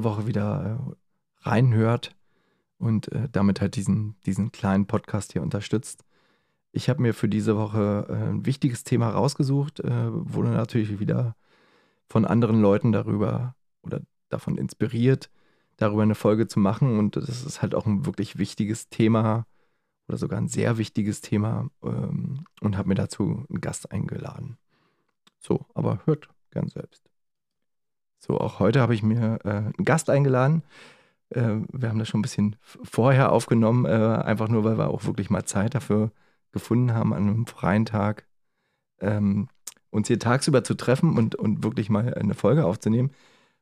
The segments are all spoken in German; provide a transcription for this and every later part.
Diese Woche wieder äh, reinhört und äh, damit halt diesen, diesen kleinen Podcast hier unterstützt. Ich habe mir für diese Woche äh, ein wichtiges Thema rausgesucht, äh, wurde natürlich wieder von anderen Leuten darüber oder davon inspiriert, darüber eine Folge zu machen. Und das ist halt auch ein wirklich wichtiges Thema oder sogar ein sehr wichtiges Thema ähm, und habe mir dazu einen Gast eingeladen. So, aber hört gern selbst. So, auch heute habe ich mir äh, einen Gast eingeladen. Äh, wir haben das schon ein bisschen vorher aufgenommen, äh, einfach nur, weil wir auch wirklich mal Zeit dafür gefunden haben, an einem freien Tag ähm, uns hier tagsüber zu treffen und, und wirklich mal eine Folge aufzunehmen.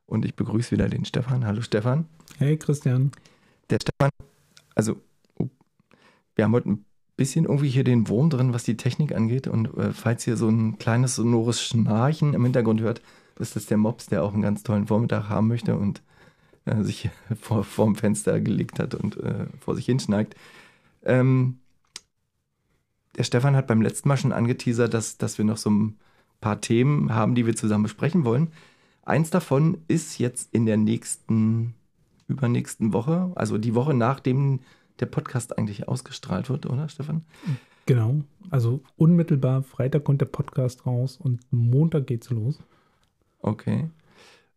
Und ich begrüße wieder den Stefan. Hallo Stefan. Hey Christian. Der Stefan, also oh, wir haben heute ein bisschen irgendwie hier den Wurm drin, was die Technik angeht. Und äh, falls ihr so ein kleines sonores Schnarchen im Hintergrund hört, ist das der Mops, der auch einen ganz tollen Vormittag haben möchte und äh, sich vor, vorm Fenster gelegt hat und äh, vor sich hinschneigt. Ähm, der Stefan hat beim letzten Mal schon angeteasert, dass, dass wir noch so ein paar Themen haben, die wir zusammen besprechen wollen. Eins davon ist jetzt in der nächsten, übernächsten Woche, also die Woche nachdem der Podcast eigentlich ausgestrahlt wird, oder Stefan? Genau. Also unmittelbar Freitag kommt der Podcast raus und Montag geht's los. Okay.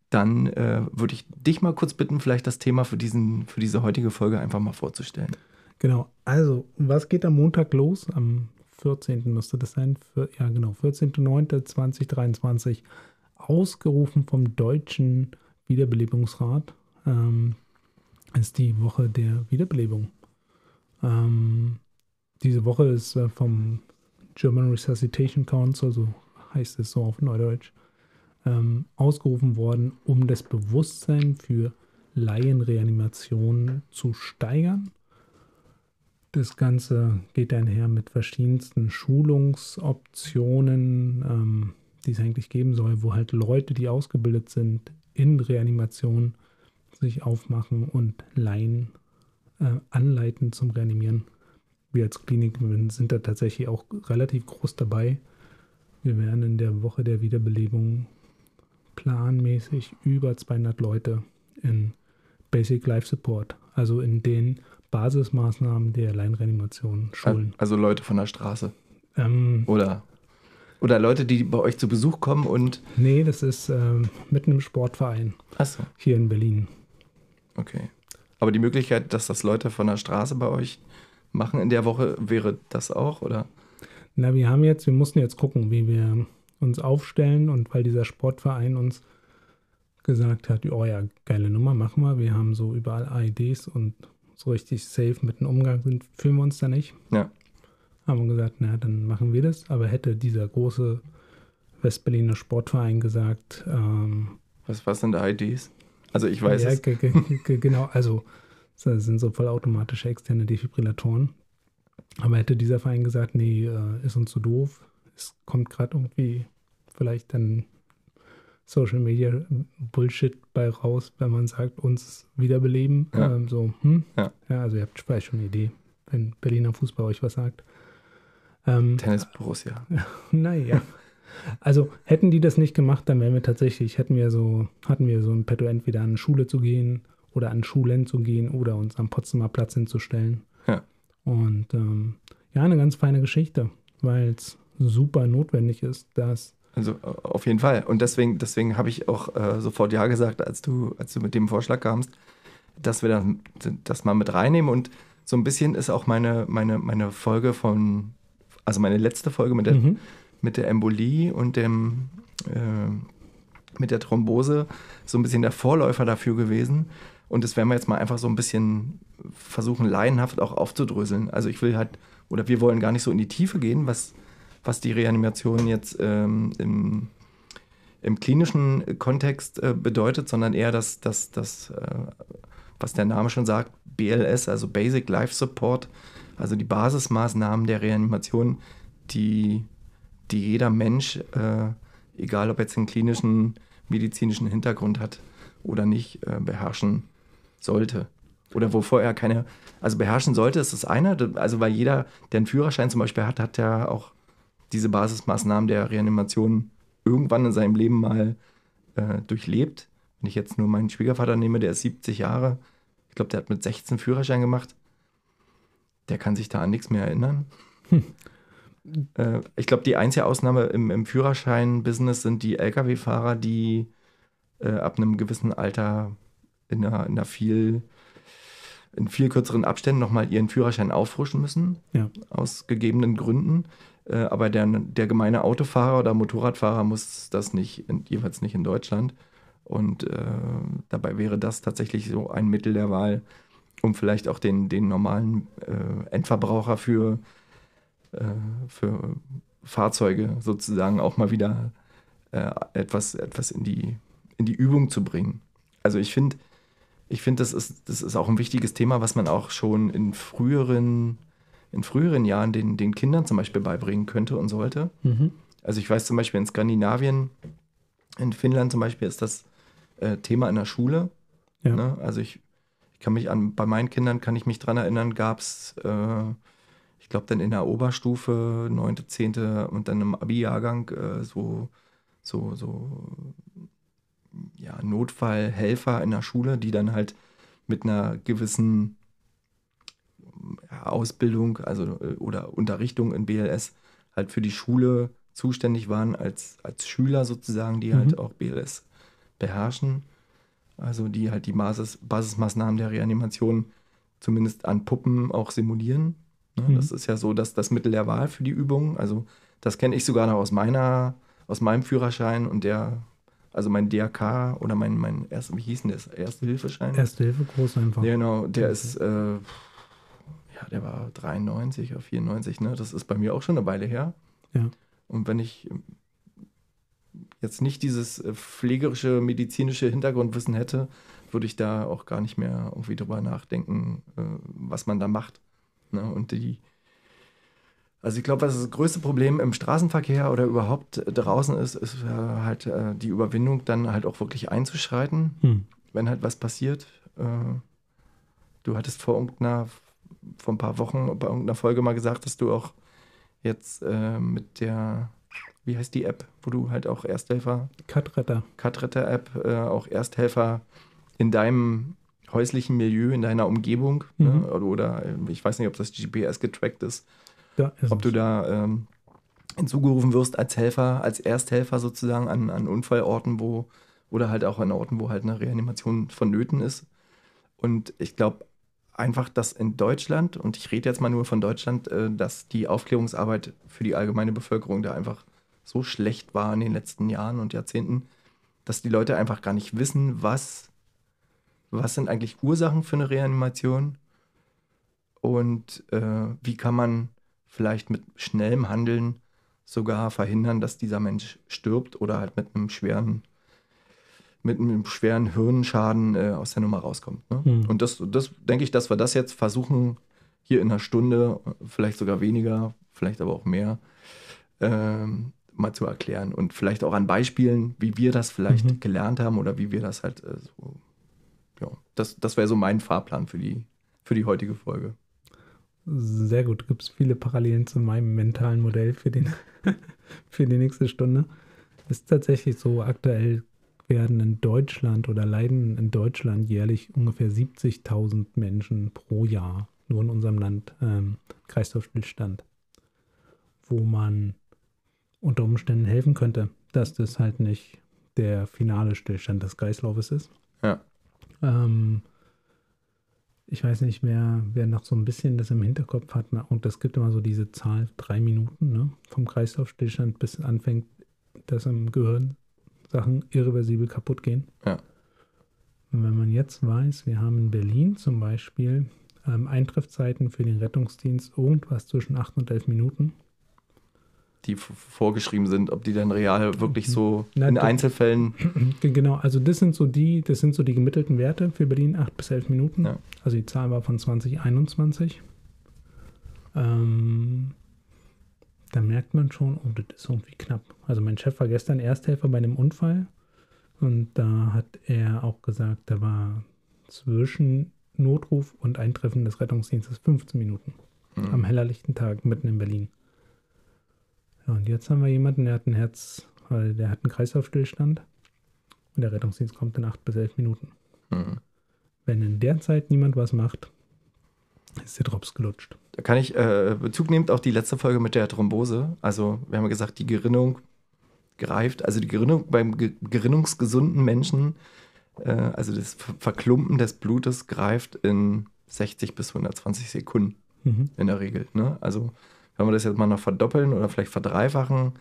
Dann äh, würde ich dich mal kurz bitten, vielleicht das Thema für, diesen, für diese heutige Folge einfach mal vorzustellen. Genau. Also, was geht am Montag los? Am 14. müsste das sein. Für, ja, genau. 14.09.2023. Ausgerufen vom Deutschen Wiederbelebungsrat. Ähm, ist die Woche der Wiederbelebung. Ähm, diese Woche ist äh, vom German Resuscitation Council, so heißt es so auf Neudeutsch, ähm, ausgerufen worden, um das Bewusstsein für Laienreanimation zu steigern. Das Ganze geht einher mit verschiedensten Schulungsoptionen, ähm, die es eigentlich geben soll, wo halt Leute, die ausgebildet sind in Reanimation, sich aufmachen und Laien äh, anleiten zum Reanimieren. Wir als Klinik sind da tatsächlich auch relativ groß dabei. Wir werden in der Woche der Wiederbelebung planmäßig über 200 Leute in Basic Life Support, also in den Basismaßnahmen der Laienreanimation schulen. Also Leute von der Straße. Ähm, Oder, oder Leute, die bei euch zu Besuch kommen und. nee, das ist ähm, mitten im Sportverein Achso, hier in Berlin. okay. Aber die Möglichkeit, dass das Leute von der Straße bei euch machen in der Woche, wäre das auch, oder? Na, wir haben jetzt, wir mussten jetzt gucken, wie wir uns aufstellen und weil dieser Sportverein uns gesagt hat, oh ja, geile Nummer, machen wir. Wir haben so überall AEDs und so richtig safe mit dem Umgang sind, fühlen wir uns da nicht. Ja. Haben wir gesagt, na, dann machen wir das. Aber hätte dieser große Westberliner Sportverein gesagt, ähm, Was, was sind IDs? Also ich weiß ja, es. ge- ge- ge- genau, also das sind so vollautomatische externe Defibrillatoren. Aber hätte dieser Verein gesagt, nee, äh, ist uns zu doof, es kommt gerade irgendwie vielleicht dann Social Media Bullshit bei raus, wenn man sagt, uns wiederbeleben. Ja. Ähm, so, hm? Ja. ja, also ihr habt vielleicht schon eine Idee, wenn Berliner Fußball euch was sagt. Ähm, Tennis Borussia. naja. Also hätten die das nicht gemacht, dann wären wir tatsächlich, hätten wir so, hatten wir so ein Petto entweder an eine Schule zu gehen oder an Schulen zu gehen oder uns am Potsdamer Platz hinzustellen. Ja. Und ähm, ja, eine ganz feine Geschichte, weil es super notwendig ist, dass Also äh, auf jeden Fall. Und deswegen, deswegen habe ich auch äh, sofort Ja gesagt, als du, als du mit dem Vorschlag kamst, dass wir das, das mal mit reinnehmen. Und so ein bisschen ist auch meine, meine, meine Folge von, also meine letzte Folge mit der, Mhm. mit der Embolie und dem, äh, mit der Thrombose so ein bisschen der Vorläufer dafür gewesen. Und das werden wir jetzt mal einfach so ein bisschen versuchen, laienhaft auch aufzudröseln. Also ich will halt, oder wir wollen gar nicht so in die Tiefe gehen, was, was die Reanimation jetzt ähm, im, im klinischen Kontext äh, bedeutet, sondern eher das, das, das äh, was der Name schon sagt, BLS, also Basic Life Support, also die Basismaßnahmen der Reanimation, die, die jeder Mensch, äh, egal ob jetzt einen klinischen, medizinischen Hintergrund hat oder nicht, äh, beherrschen sollte. Oder wovor er keine, also beherrschen sollte, ist das eine. Also weil jeder, der einen Führerschein zum Beispiel hat, hat ja auch diese Basismaßnahmen der Reanimation irgendwann in seinem Leben mal äh, durchlebt. Wenn ich jetzt nur meinen Schwiegervater nehme, der ist 70 Jahre, ich glaube, der hat mit 16 Führerschein gemacht. Der kann sich da an nichts mehr erinnern. Hm. Äh, ich glaube, die einzige Ausnahme im, im Führerschein-Business sind die Lkw-Fahrer, die äh, ab einem gewissen Alter in einer, in einer viel in viel kürzeren Abständen nochmal ihren Führerschein auffrischen müssen, ja. aus gegebenen Gründen. Äh, aber der, der gemeine Autofahrer oder Motorradfahrer muss das nicht, in, jeweils nicht in Deutschland. Und äh, dabei wäre das tatsächlich so ein Mittel der Wahl, um vielleicht auch den, den normalen äh, Endverbraucher für, äh, für Fahrzeuge sozusagen auch mal wieder äh, etwas, etwas in, die, in die Übung zu bringen. Also ich finde, ich finde, das ist, das ist auch ein wichtiges Thema, was man auch schon in früheren, in früheren Jahren den, den Kindern zum Beispiel beibringen könnte und sollte. Mhm. Also ich weiß zum Beispiel in Skandinavien, in Finnland zum Beispiel ist das äh, Thema in der Schule. Ja. Ne? Also ich, ich kann mich an, bei meinen Kindern kann ich mich dran erinnern, gab es, äh, ich glaube dann in der Oberstufe, 9., 10. und dann im Abi-Jahrgang äh, so, so, so ja, Notfallhelfer in der Schule, die dann halt mit einer gewissen Ausbildung, also äh, oder Unterrichtung in BLS halt für die Schule zuständig waren als, als Schüler sozusagen, die halt mhm. halt auch BLS beherrschen. Also die halt die Basis, Basismaßnahmen der Reanimation zumindest an Puppen auch simulieren. Ne? Mhm. Das ist ja so dass das Mittel der Wahl für die Übung. Also das kenne ich sogar noch aus meiner, aus meinem Führerschein und der also mein DRK oder mein, mein erster, wie hieß denn das? Erste-Hilfeschein? Erste-Hilfe-Kurs einfach. Ja, genau, der ist, äh, ja, der war 93 oder 94, ne? Das ist bei mir auch schon eine Weile her. Ja. Und wenn ich jetzt nicht dieses äh, pflegerische, medizinische Hintergrundwissen hätte, würde ich da auch gar nicht mehr irgendwie drüber nachdenken, äh, was man da macht. Ne? Und die, also ich glaube, was das größte Problem im Straßenverkehr oder überhaupt draußen ist, ist halt äh, die Überwindung, dann halt auch wirklich einzuschreiten, hm. wenn halt was passiert. Äh, du hattest vor irgendeiner, vor ein paar Wochen bei irgendeiner Folge mal gesagt, dass du auch jetzt äh, mit der, wie heißt die App, wo du halt auch Ersthelfer. Cutretter. Cutretter-App, äh, auch Ersthelfer in deinem häuslichen Milieu, in deiner Umgebung. Ne? Mhm. Ne? Oder, oder, ich weiß nicht, ob das GPS getrackt ist ja, ob du da ähm, hinzugerufen wirst als Helfer, als Ersthelfer sozusagen an, an Unfallorten, wo, oder halt auch an Orten, wo halt eine Reanimation vonnöten ist. Und ich glaube einfach, dass in Deutschland, und ich rede jetzt mal nur von Deutschland, äh, dass die Aufklärungsarbeit für die allgemeine Bevölkerung da einfach so schlecht war in den letzten Jahren und Jahrzehnten, dass die Leute einfach gar nicht wissen, was, was sind eigentlich Ursachen für eine Reanimation und äh, wie kann man vielleicht mit schnellem Handeln sogar verhindern, dass dieser Mensch stirbt oder halt mit einem schweren, mit einem schweren Hirnschaden äh, aus der Nummer rauskommt. Ne? Mhm. Und das, das denke ich, dass wir das jetzt versuchen, hier in einer Stunde, vielleicht sogar weniger, vielleicht aber auch mehr, ähm, mal zu erklären. Und vielleicht auch an Beispielen, wie wir das vielleicht mhm. gelernt haben oder wie wir das halt äh, so. Ja, das, das wäre so mein Fahrplan für die, für die heutige Folge. Sehr gut. Gibt es viele Parallelen zu meinem mentalen Modell für, den für die nächste Stunde. Ist tatsächlich so, aktuell werden in Deutschland oder leiden in Deutschland jährlich ungefähr 70.000 Menschen pro Jahr, nur in unserem Land, ähm, Kreislaufstillstand, wo man unter Umständen helfen könnte, dass das halt nicht der finale Stillstand des Kreislaufes ist. Ja. Ähm, ich weiß nicht mehr, wer noch so ein bisschen das im Hinterkopf hat. Und es gibt immer so diese Zahl, drei Minuten ne, vom Kreislaufstillstand bis anfängt, das im Gehirn Sachen irreversibel kaputt gehen. Ja. Und wenn man jetzt weiß, wir haben in Berlin zum Beispiel ähm, Eintreffzeiten für den Rettungsdienst irgendwas zwischen 8 und 11 Minuten. Die vorgeschrieben sind, ob die dann real wirklich so Na, in Einzelfällen. Genau, also das sind so die, das sind so die gemittelten Werte für Berlin, 8 bis 11 Minuten. Ja. Also die Zahl war von 2021. Ähm, da merkt man schon, oh, das ist irgendwie knapp. Also mein Chef war gestern Ersthelfer bei einem Unfall und da hat er auch gesagt, da war zwischen Notruf und Eintreffen des Rettungsdienstes 15 Minuten am Mhm. hellerlichten Tag mitten in Berlin. Ja, und jetzt haben wir jemanden, der hat ein Herz, weil der hat einen Kreislaufstillstand und der Rettungsdienst kommt in 8 bis 11 Minuten. Mhm. Wenn in der Zeit niemand was macht, ist der Drops gelutscht. Da kann ich äh, Bezug nehmen auf die letzte Folge mit der Thrombose. Also, wir haben ja gesagt, die Gerinnung greift, also die Gerinnung beim ge gerinnungsgesunden Menschen, äh, also das Ver Verklumpen des Blutes greift in 60 bis 120 Sekunden Mhm. in der Regel. Ne? Also, wenn wir das jetzt mal noch verdoppeln oder vielleicht verdreifachen,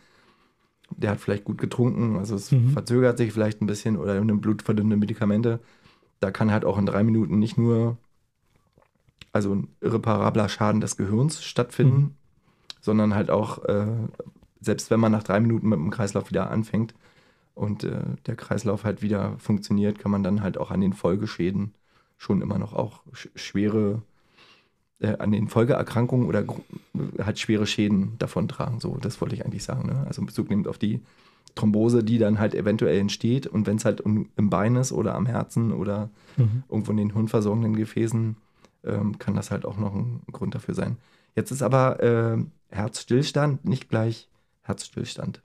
der hat vielleicht gut getrunken, also es Mhm. verzögert sich vielleicht ein bisschen oder nimmt blutverdünnende Medikamente. Da kann halt auch in drei Minuten nicht nur also ein irreparabler Schaden des Gehirns stattfinden, Mhm. sondern halt auch, äh, selbst wenn man nach drei Minuten mit dem Kreislauf wieder anfängt und äh, der Kreislauf halt wieder funktioniert, kann man dann halt auch an den Folgeschäden schon immer noch auch sch schwere, äh, an den Folgeerkrankungen oder halt schwere Schäden davon tragen. So, das wollte ich eigentlich sagen. Ne? Also Bezug nimmt auf die Thrombose, die dann halt eventuell entsteht und wenn es halt um, im Bein ist oder am Herzen oder Mhm. irgendwo in den hirnversorgenden Gefäßen, ähm, kann das halt auch noch ein Grund dafür sein. Jetzt ist aber äh, Herzstillstand nicht gleich Herzstillstand.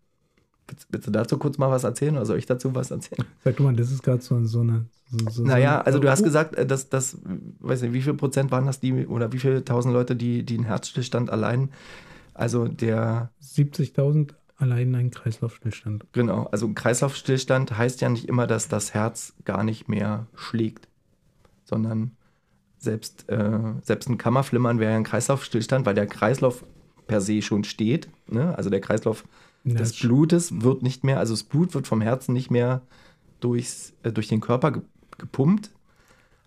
Willst, willst du dazu kurz mal was erzählen oder soll ich dazu was erzählen? Sag du mal, das ist gerade so, so eine. So, so naja, so, also du hast gesagt, äh, dass das, weiß nicht, wie viel Prozent waren das die oder wie viele tausend Leute, die, die einen Herzstillstand allein, also der 70.000 allein ein Kreislaufstillstand. Genau, also Kreislaufstillstand heißt ja nicht immer, dass das Herz gar nicht mehr schlägt, sondern selbst, äh, selbst ein Kammerflimmern wäre ja ein Kreislaufstillstand, weil der Kreislauf per se schon steht. Ne? Also der Kreislauf Ja, des Blutes wird nicht mehr, also das Blut wird vom Herzen nicht mehr durchs, äh, durch den Körper ge gepumpt,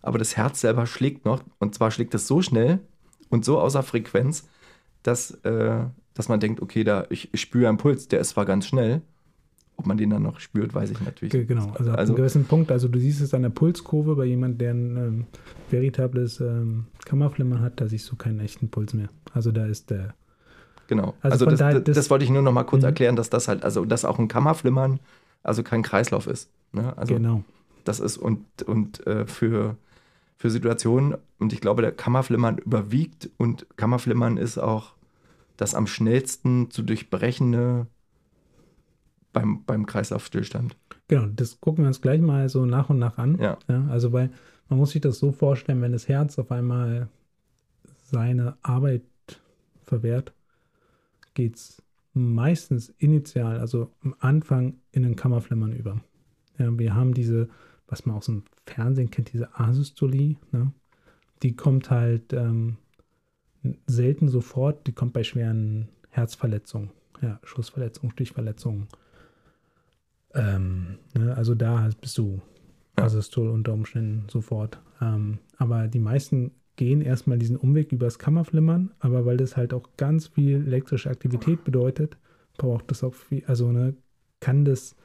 aber das Herz selber schlägt noch und zwar schlägt es so schnell und so außer Frequenz, dass, äh, dass man denkt, okay, da ich, ich spüre einen Puls, der ist zwar ganz schnell, ob man den dann noch spürt, weiß ich natürlich. Ge- Genau, also ab Also- einem gewissen Punkt, also du siehst es an der Pulskurve bei jemandem, der ein ähm, veritables ähm, Kammerflimmern hat, da siehst du keinen echten Puls mehr. Also da ist der, Genau. Also Also, das, das, das- das wollte ich nur noch mal kurz Mhm. erklären, dass das halt, also dass auch ein Kammerflimmern, also kein Kreislauf ist. Ne? Also genau. das ist und, und äh, für, für Situationen, und ich glaube, der Kammerflimmern überwiegt und Kammerflimmern ist auch das am schnellsten zu durchbrechende beim, beim Kreislaufstillstand. Genau, das gucken wir uns gleich mal so nach und nach an. Ja. also weil man muss sich das so vorstellen, wenn das Herz auf einmal seine Arbeit verwehrt, geht es meistens initial, also am Anfang in den Kammerflimmern über. Ja, wir haben diese, was man aus dem Fernsehen kennt, diese Asystolie, ne? die kommt halt ähm, selten sofort, die kommt bei schweren Herzverletzungen, ja, Schussverletzungen, Stichverletzungen. Ähm, ne, also da bist du. Asystol unter Umständen sofort. Ähm, aber die meisten gehen erstmal diesen Umweg übers Kammerflimmern, aber weil das halt auch ganz viel elektrische Aktivität bedeutet, braucht das auch viel, also ne, kann das,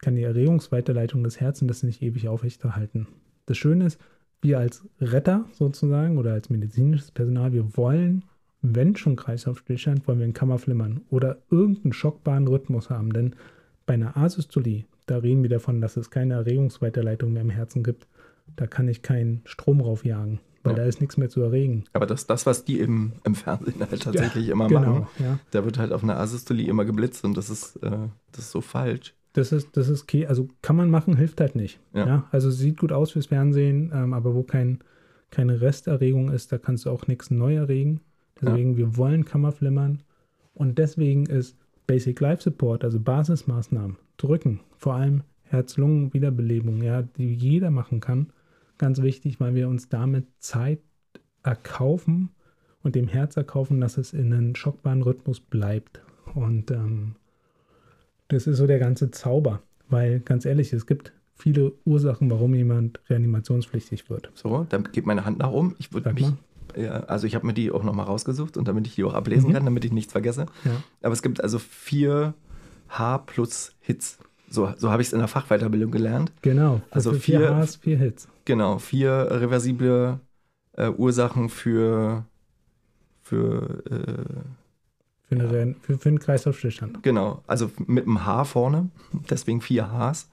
kann die Erregungsweiterleitung des Herzens das nicht ewig aufrechterhalten. Das Schöne ist, wir als Retter sozusagen oder als medizinisches Personal, wir wollen, wenn schon Kreislaufstillstand, wollen wir einen Kammerflimmern oder irgendeinen schockbaren Rhythmus haben, denn bei einer Asystolie, da reden wir davon, dass es keine Erregungsweiterleitung mehr im Herzen gibt. Da kann ich keinen Strom raufjagen, weil Ja. da ist nichts mehr zu erregen. Aber das, das was die im, im Fernsehen halt tatsächlich immer genau, machen, ja. da wird halt auf einer Asystolie immer geblitzt und das ist, äh, das ist so falsch. Das ist, das ist okay. Also kann man machen, hilft halt nicht. Ja. Ja. Also sieht gut aus fürs Fernsehen, ähm, aber wo kein, keine Resterregung ist, da kannst du auch nichts neu erregen. Deswegen, wir wollen Kammerflimmern. Und deswegen ist Basic Life Support, also Basismaßnahmen, drücken, vor allem Herz-Lungen-Wiederbelebung, ja, die jeder machen kann, ganz wichtig, weil wir uns damit Zeit erkaufen und dem Herz erkaufen, dass es in einem schockbaren Rhythmus bleibt. Und ähm, das ist so der ganze Zauber Weil ganz ehrlich, es gibt viele Ursachen, warum jemand reanimationspflichtig wird. So, dann geht meine Hand nach oben. Ich würde mich, mal. Ja, also ich habe mir die auch nochmal rausgesucht und damit ich die auch ablesen Mhm. kann, damit ich nichts vergesse. Ja. Aber es gibt also vier H plus Hits. So, so habe ich es in der Fachweiterbildung gelernt. Genau. Also Für vier vier- Hs, vier Hits. Genau, vier reversible äh, Ursachen für, für äh, Für, eine, für, für einen Kreislaufstillstand. Genau, also mit einem H vorne, deswegen vier Hs.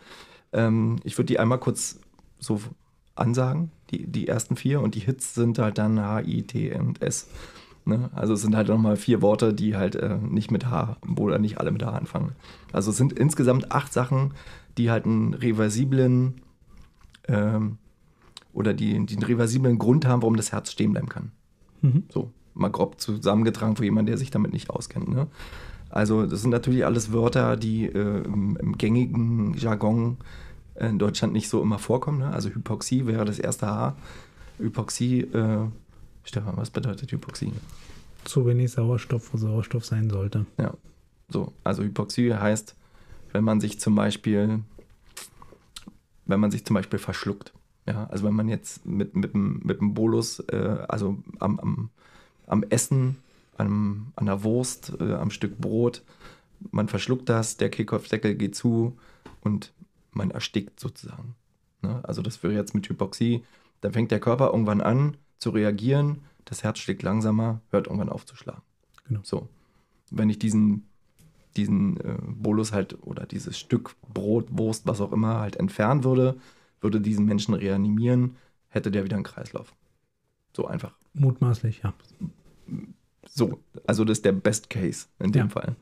Ähm, ich würde die einmal kurz so ansagen, die, die ersten vier, und die Hits sind halt dann H, I, T und S. Ne? Also es sind halt nochmal vier Worte, die halt äh, nicht mit H oder nicht alle mit H anfangen. Also es sind insgesamt acht Sachen, die halt einen reversiblen ähm, oder die, die einen reversiblen Grund haben, warum das Herz stehen bleiben kann. Mhm. So, mal grob zusammengetragen für jemanden, der sich damit nicht auskennt. Ne? Also, das sind natürlich alles Wörter, die äh, im, im gängigen Jargon in Deutschland nicht so immer vorkommen. Ne? Also, Hypoxie wäre das erste H. Hypoxie, äh, Stefan, was bedeutet Hypoxie? Zu wenig Sauerstoff, wo Sauerstoff sein sollte. So, also Hypoxie heißt, wenn man sich zum Beispiel, wenn man sich zum Beispiel verschluckt. Ja, also wenn man jetzt mit, mit, dem, mit dem Bolus, äh, also am, am, am Essen, am, an der Wurst, äh, am Stück Brot, man verschluckt das, der Kehlkopfdeckel geht zu und man erstickt sozusagen. Ne? Also das wäre jetzt mit Hypoxie, dann fängt der Körper irgendwann an zu reagieren, das Herz schlägt langsamer, hört irgendwann auf zu schlagen. Genau. So. Wenn ich diesen, diesen äh, Bolus halt oder dieses Stück Brot, Wurst, was auch immer halt entfernen würde, würde diesen Menschen reanimieren, hätte der wieder einen Kreislauf. So einfach. Mutmaßlich, ja. So, also das ist der Best Case in dem Ja. Fall.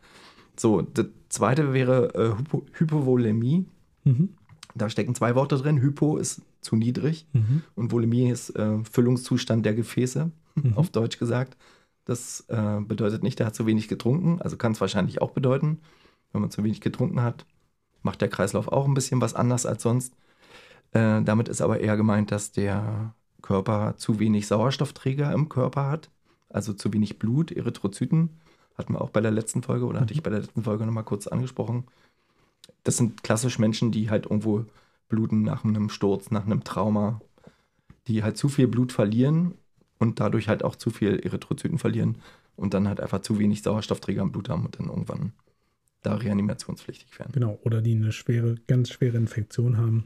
So, das zweite wäre äh, Hypo Hypovolemie. Mhm. Da stecken zwei Worte drin. Hypo ist zu niedrig Mhm. und Volemie ist äh, Füllungszustand der Gefäße, Mhm. auf Deutsch gesagt. Das äh, bedeutet nicht, der hat zu wenig getrunken. Also kann es wahrscheinlich auch bedeuten, wenn man zu wenig getrunken hat, macht der Kreislauf auch ein bisschen was anders als sonst. Äh, damit ist aber eher gemeint, dass der Körper zu wenig Sauerstoffträger im Körper hat, also zu wenig Blut, Erythrozyten. Hatten wir auch bei der letzten Folge oder hatte ich bei der letzten Folge nochmal kurz angesprochen. Das sind klassisch Menschen, die halt irgendwo bluten nach einem Sturz, nach einem Trauma, die halt zu viel Blut verlieren und dadurch halt auch zu viel Erythrozyten verlieren und dann halt einfach zu wenig Sauerstoffträger im Blut haben und dann irgendwann da reanimationspflichtig werden. Genau. Oder die eine schwere, ganz schwere Infektion haben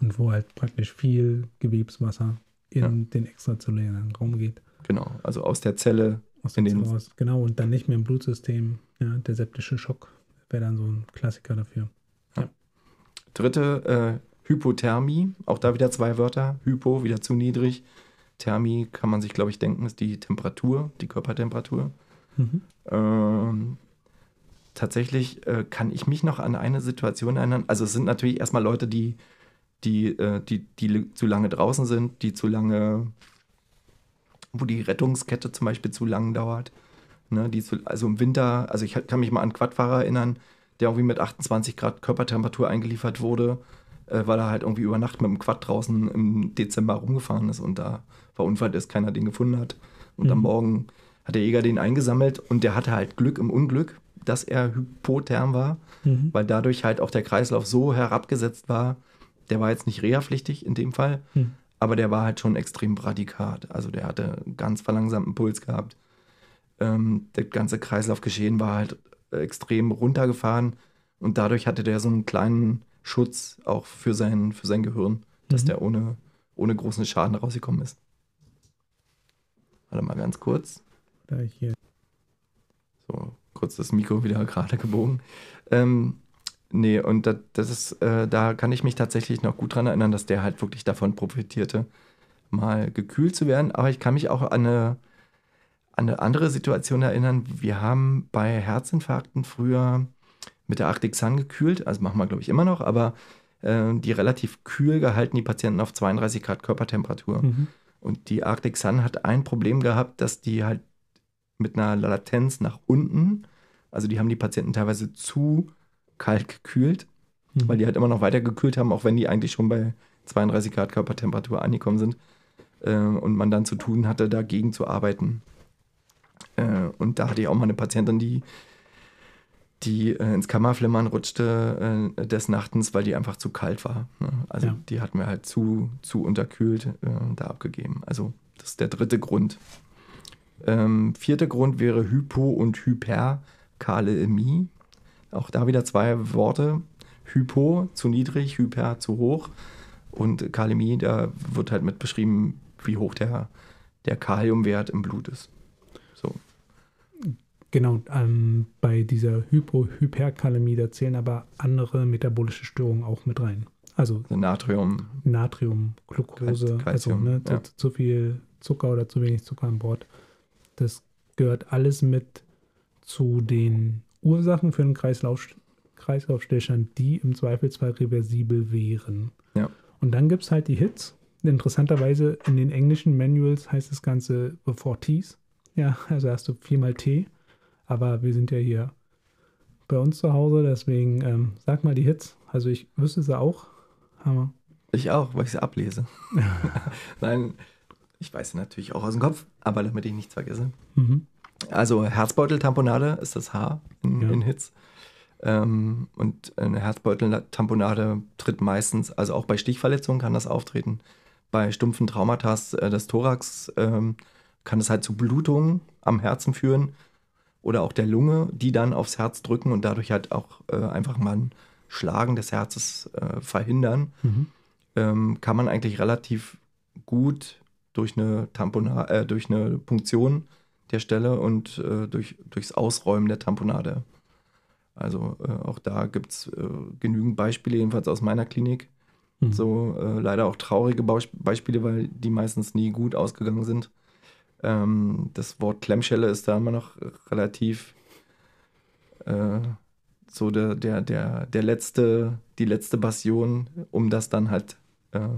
und wo halt praktisch viel Gewebswasser in Ja. den extrazellulären Raum geht. Genau, also aus der Zelle, Aus In dem den- Zell raus. Genau, und dann nicht mehr im Blutsystem. Ja, der septische Schock wäre dann so ein Klassiker dafür. dritte äh, Hypothermie, auch da wieder zwei Wörter, Hypo wieder zu niedrig, Thermie kann man sich glaube ich denken, ist die Temperatur, die Körpertemperatur. Mhm. Ähm, tatsächlich äh, kann ich mich noch an eine Situation erinnern. Also es sind natürlich erstmal Leute, die, die, äh, die, die zu lange draußen sind, die zu lange, wo die Rettungskette zum Beispiel zu lang dauert. Ne, die zu, also im Winter, also ich kann mich mal an Quadfahrer erinnern, der irgendwie mit 28 Grad Körpertemperatur eingeliefert wurde, äh, weil er halt irgendwie über Nacht mit dem Quad draußen im Dezember rumgefahren ist und da verunfallt ist, keiner den gefunden hat. Und am Mhm. Morgen hat der Jäger den eingesammelt und der hatte halt Glück im Unglück, dass er hypotherm war, Mhm. weil dadurch halt auch der Kreislauf so herabgesetzt war. Der war jetzt nicht reha-pflichtig in dem Fall, Mhm. aber der war halt schon extrem bradikat. Also der hatte einen ganz verlangsamten Puls gehabt. Ähm, das ganze Kreislaufgeschehen war halt äh, extrem runtergefahren und dadurch hatte der so einen kleinen Schutz auch für sein, für sein Gehirn, dass Mhm. der ohne, ohne großen Schaden rausgekommen ist. Warte mal ganz kurz. Da hier. So, kurz das Mikro wieder gerade gebogen. Ähm, nee, und das, das ist, äh, da kann ich mich tatsächlich noch gut dran erinnern, dass der halt wirklich davon profitierte, mal gekühlt zu werden. Aber ich kann mich auch an eine, an eine andere Situation erinnern. Wir haben bei Herzinfarkten früher mit der Arctic Sun gekühlt, also machen wir, glaube ich, immer noch, aber äh, die relativ kühl gehalten, die Patienten auf 32 Grad Körpertemperatur. Mhm. Und die Arctic Sun hat ein Problem gehabt, dass die halt mit einer Latenz nach unten, also die haben die Patienten teilweise zu kalt gekühlt, Mhm. weil die halt immer noch weiter gekühlt haben, auch wenn die eigentlich schon bei 32 Grad Körpertemperatur angekommen sind äh, und man dann zu tun hatte, dagegen zu arbeiten. Äh, und da hatte ich auch mal eine Patientin, die, die äh, ins Kammerflimmern rutschte äh, des Nachtens, weil die einfach zu kalt war. Ne? Also Ja. die hatten wir halt zu, zu unterkühlt äh, da abgegeben. Also das ist der dritte Grund. Ähm, vierter Grund wäre Hypo- und Hyperkalämie. Auch da wieder zwei Worte. Hypo zu niedrig, Hyper zu hoch. Und Kalämie, da wird halt mit beschrieben, wie hoch der, der Kaliumwert im Blut ist. Genau, ähm, bei dieser Hypo-Hyperkalämie, da zählen aber andere metabolische Störungen auch mit rein. Also Also Natrium, Natrium, Glucose, also ne, zu, ja. zu viel Zucker oder zu wenig Zucker an Bord. Das gehört alles mit zu den Ursachen für einen Kreislauf, Kreislaufstillstand, die im Zweifelsfall reversibel wären. Ja. Und dann gibt es halt die Hits. Interessanterweise in den englischen Manuals heißt das Ganze before Teas. Ja, also hast du viermal T. Aber wir sind ja hier bei uns zu Hause, deswegen ähm, sag mal die Hits. Also ich wüsste sie auch. Hammer. Ich auch, weil ich sie ablese. Nein, ich weiß sie natürlich auch aus dem Kopf, aber damit ich nichts vergesse. Mhm. Also Herzbeuteltamponade ist das H in, Ja. in Hits. Ähm, und eine Herzbeuteltamponade tritt meistens, also auch bei Stichverletzungen kann das auftreten. Bei stumpfen Traumata äh, des Thorax ähm, kann es halt zu Blutungen am Herzen führen oder auch der Lunge, die dann aufs Herz drücken und dadurch halt auch äh, einfach mal ein Schlagen des Herzens äh, verhindern Mhm. ähm, kann man eigentlich relativ gut durch eine Tampona äh, durch eine Punktion der Stelle und äh, durch, durchs Ausräumen der Tamponade. Also äh, auch da gibt es äh, genügend Beispiele, jedenfalls aus meiner Klinik. Mhm. So leider auch traurige Baus- Beispiele, weil die meistens nie gut ausgegangen sind. Ähm, das Wort Klemmschelle ist da immer noch relativ äh, so der, der, der, der letzte, die letzte Bastion, um das dann halt äh,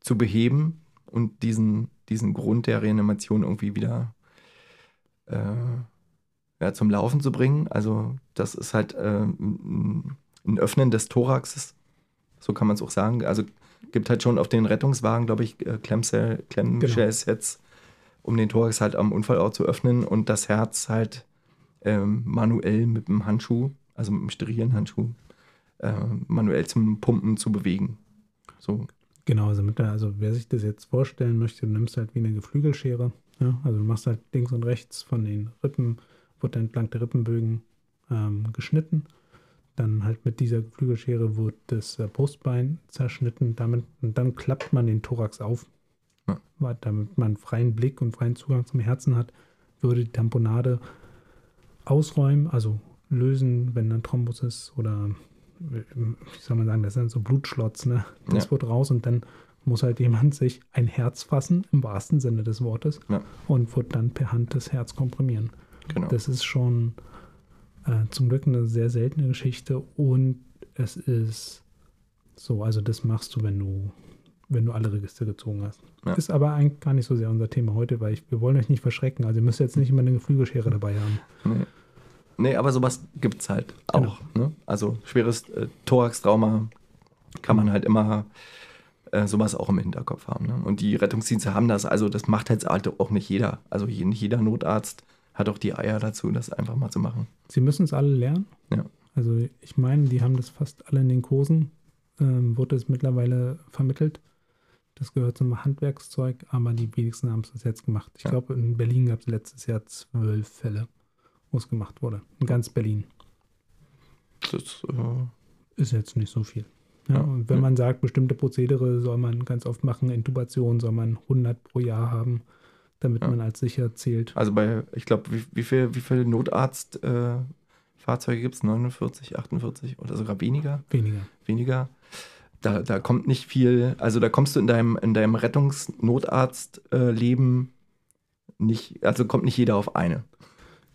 zu beheben und diesen, diesen Grund der Reanimation irgendwie wieder äh, ja, zum Laufen zu bringen. Also das ist halt äh, ein Öffnen des Thoraxes, so kann man es auch sagen. Also gibt halt schon auf den Rettungswagen, glaube ich, äh, Klemmcell- Klemmshell-Sets, um den Thorax halt am Unfallort zu öffnen und das Herz halt ähm, manuell mit dem Handschuh, also mit dem sterilen Handschuh, äh, manuell zum Pumpen zu bewegen. So, Genau, also, mit der, also wer sich das jetzt vorstellen möchte, du nimmst halt wie eine Geflügelschere. Ja? Also du machst halt links und rechts von den Rippen, wird dann entlang der Rippenbögen ähm, geschnitten. Dann halt mit dieser Geflügelschere wird das äh, Brustbein zerschnitten. Damit, und dann klappt man den Thorax auf. Ja. Damit man freien Blick und freien Zugang zum Herzen hat, würde die Tamponade ausräumen, also lösen, wenn dann Thrombus ist oder wie soll man sagen, das sind so Blutschlotz, ne? Das Ja. wird raus und dann muss halt jemand sich ein Herz fassen, im wahrsten Sinne des Wortes, Ja. und wird dann per Hand das Herz komprimieren. genau. Das ist schon äh, zum Glück eine sehr seltene Geschichte und es ist so, also das machst du, wenn du, wenn du alle Register gezogen hast. Ja. Ist aber eigentlich gar nicht so sehr unser Thema heute, weil ich, wir wollen euch nicht verschrecken. Also ihr müsst jetzt nicht immer eine Geflügelschere dabei haben. Nee. nee, aber sowas gibt es halt Genau. auch. Ne? Also schweres äh, Thorax-Trauma kann man halt immer äh, sowas auch im Hinterkopf haben. Ne? Und die Rettungsdienste haben das, also das macht jetzt halt auch nicht jeder. Also nicht jeder Notarzt hat auch die Eier dazu, das einfach mal zu machen. Sie müssen es alle lernen. Ja. Also ich meine, die haben das fast alle in den Kursen, ähm, wurde es mittlerweile vermittelt. Das gehört zum Handwerkszeug, aber die wenigsten haben es jetzt gemacht. Ich Ja. glaube, in Berlin gab es letztes Jahr zwölf Fälle, wo es gemacht wurde. In ganz Berlin. Das, äh, Ist jetzt nicht so viel. Ja, Ja. Und wenn Ja. man sagt, bestimmte Prozedere soll man ganz oft machen, Intubation soll man 100 pro Jahr haben, damit Ja. man als sicher zählt. also bei, ich glaube, wie, wie, viel, wie viele Notarzt-Fahrzeuge äh, gibt es? 49, 48 oder sogar weniger? Weniger. weniger. Da, da kommt nicht viel, also da kommst du in deinem, in deinem Rettungsnotarzt-Leben nicht, also kommt nicht jeder auf eine.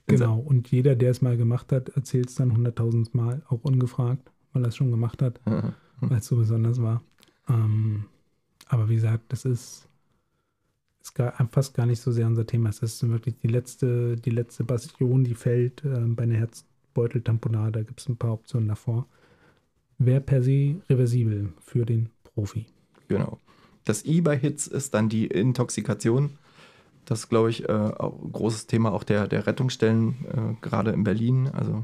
In Genau. Und jeder, der es mal gemacht hat, erzählt es dann 100.000 Mal, auch ungefragt, weil er es schon gemacht hat. weil es so besonders war. Ähm, aber wie gesagt, das ist, ist gar, fast gar nicht so sehr unser Thema. Es ist wirklich die letzte, die letzte Bastion, die fällt äh, bei einer Herzbeuteltamponade. Da gibt es ein paar Optionen davor. Wäre per se reversibel für den Profi. Genau. Das I bei Hits ist dann die Intoxikation. Das ist, glaube ich, äh, ein großes Thema auch der, der Rettungsstellen, äh, gerade in Berlin. Also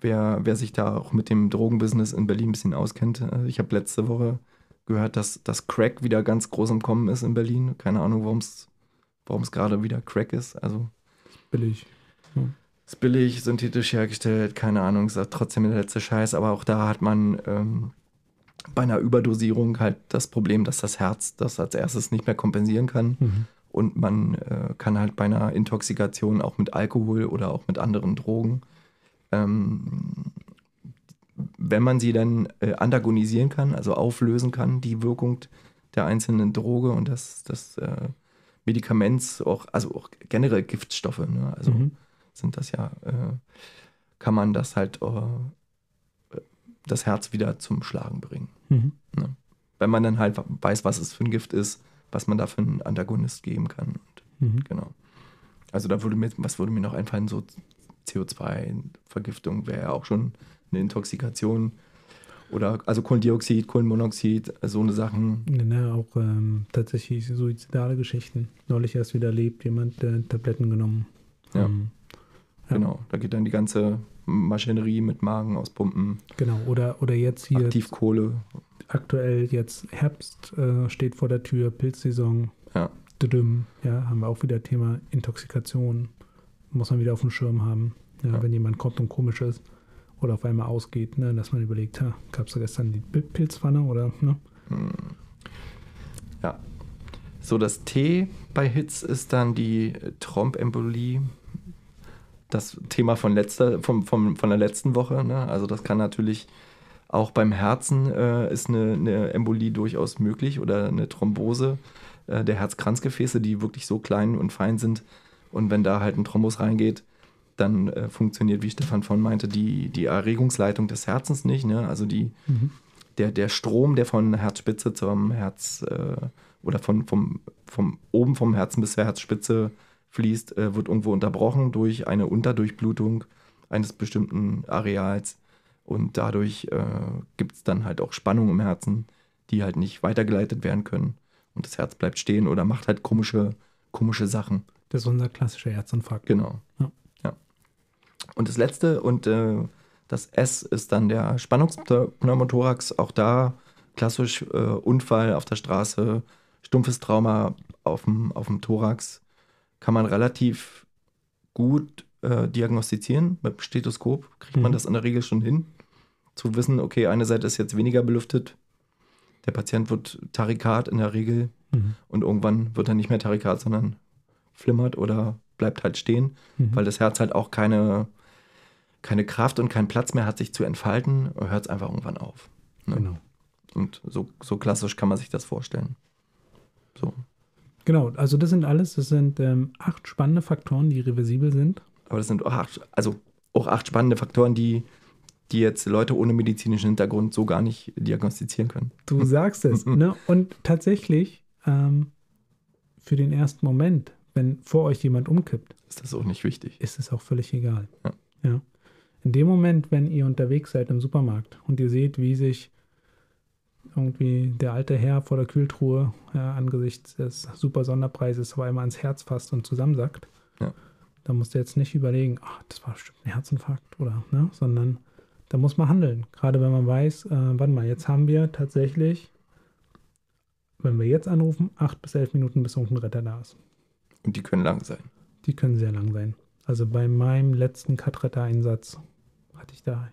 wer, wer sich da auch mit dem Drogenbusiness in Berlin ein bisschen auskennt. Äh, ich habe letzte Woche gehört, dass das Crack wieder ganz groß im Kommen ist in Berlin. Keine Ahnung, warum es gerade wieder Crack ist. Also billig. Ja. Ist billig, synthetisch hergestellt, keine Ahnung, ist trotzdem der letzte Scheiß. Aber auch da hat man ähm, bei einer Überdosierung halt das Problem, dass das Herz das als erstes nicht mehr kompensieren kann. Mhm. Und man äh, kann halt bei einer Intoxikation auch mit Alkohol oder auch mit anderen Drogen, ähm, wenn man sie dann äh, antagonisieren kann, also auflösen kann, die Wirkung der einzelnen Droge und das, das äh, Medikaments, auch, also auch generell Giftstoffe, ne? also mhm. sind das ja, äh, kann man das halt äh, das Herz wieder zum Schlagen bringen. Mhm. Ne? Wenn man dann halt weiß, was es für ein Gift ist, was man da für einen Antagonist geben kann. Und, mhm. Genau. Also da würde mir, was würde mir noch einfallen, so CO2-Vergiftung wäre ja auch schon eine Intoxikation. Oder also Kohlendioxid, Kohlenmonoxid, so eine Sachen. Ja, ne, auch ähm, tatsächlich suizidale Geschichten. Neulich erst wieder lebt jemand, der Tabletten genommen. Ja. Ähm, ja. Genau, da geht dann die ganze Maschinerie mit Magen auspumpen. Genau, oder, oder jetzt hier. Aktivkohle. Aktuell jetzt Herbst äh, steht vor der Tür, Pilzsaison. Ja. Düdüm, ja, haben wir auch wieder Thema Intoxikation. Muss man wieder auf dem Schirm haben, ja, ja. wenn jemand kommt und komisch ist oder auf einmal ausgeht, ne, dass man überlegt, gab es da gestern die Pilzpfanne oder ne? Hm. Ja. So, das T bei Hits ist dann die Trombembolie. Das Thema von, letzter, vom, vom, von der letzten Woche. Ne? Also das kann natürlich auch beim Herzen äh, ist eine, eine, Embolie durchaus möglich oder eine Thrombose äh, der Herzkranzgefäße, die wirklich so klein und fein sind. Und wenn da halt ein Thrombus reingeht, dann äh, funktioniert, wie Stefan von meinte, die, die Erregungsleitung des Herzens nicht. Ne? Also die, mhm. der, der Strom, der von Herzspitze zum Herz äh, oder von, vom, vom oben vom Herzen bis zur Herzspitze fließt, äh, wird irgendwo unterbrochen durch eine Unterdurchblutung eines bestimmten Areals. Und dadurch äh, gibt es dann halt auch Spannungen im Herzen, die halt nicht weitergeleitet werden können. Und das Herz bleibt stehen oder macht halt komische, komische Sachen. Das ist unser klassischer Herzinfarkt. Genau. Ja. Und das letzte und äh, das S ist dann der Spannungspneumothorax. Auch da klassisch äh, Unfall auf der Straße, stumpfes Trauma auf dem, auf dem Thorax. Kann man relativ gut äh, diagnostizieren. Mit dem Stethoskop kriegt mhm. man das in der Regel schon hin. Zu wissen, okay, eine Seite ist jetzt weniger belüftet. Der Patient wird Tarikat in der Regel. Mhm. Und irgendwann wird er nicht mehr Tarikat, sondern flimmert oder bleibt halt stehen, mhm. weil das Herz halt auch keine keine Kraft und keinen Platz mehr hat, sich zu entfalten, hört es einfach irgendwann auf. Ne? Genau. Und so, so klassisch kann man sich das vorstellen. So. Genau, also das sind alles, das sind ähm, acht spannende Faktoren, die reversibel sind. Aber das sind auch acht, also auch acht spannende Faktoren, die, die jetzt Leute ohne medizinischen Hintergrund so gar nicht diagnostizieren können. Du sagst es. ne? Und tatsächlich, ähm, für den ersten Moment, wenn vor euch jemand umkippt, ist das auch nicht wichtig. Ist es auch völlig egal. Ja. ja. In dem Moment, wenn ihr unterwegs seid im Supermarkt und ihr seht, wie sich irgendwie der alte Herr vor der Kühltruhe ja, angesichts des super Sonderpreises auf einmal ans Herz fasst und zusammensackt, ja. da musst du jetzt nicht überlegen, ach, das war bestimmt ein Herzinfarkt oder, ne, sondern da muss man handeln. Gerade wenn man weiß, äh, warte mal, jetzt haben wir tatsächlich, wenn wir jetzt anrufen, acht bis elf Minuten, bis irgendein Retter da ist. Und die können lang sein. Die können sehr lang sein. Also bei meinem letzten Cut-Retter-Einsatz hatte ich da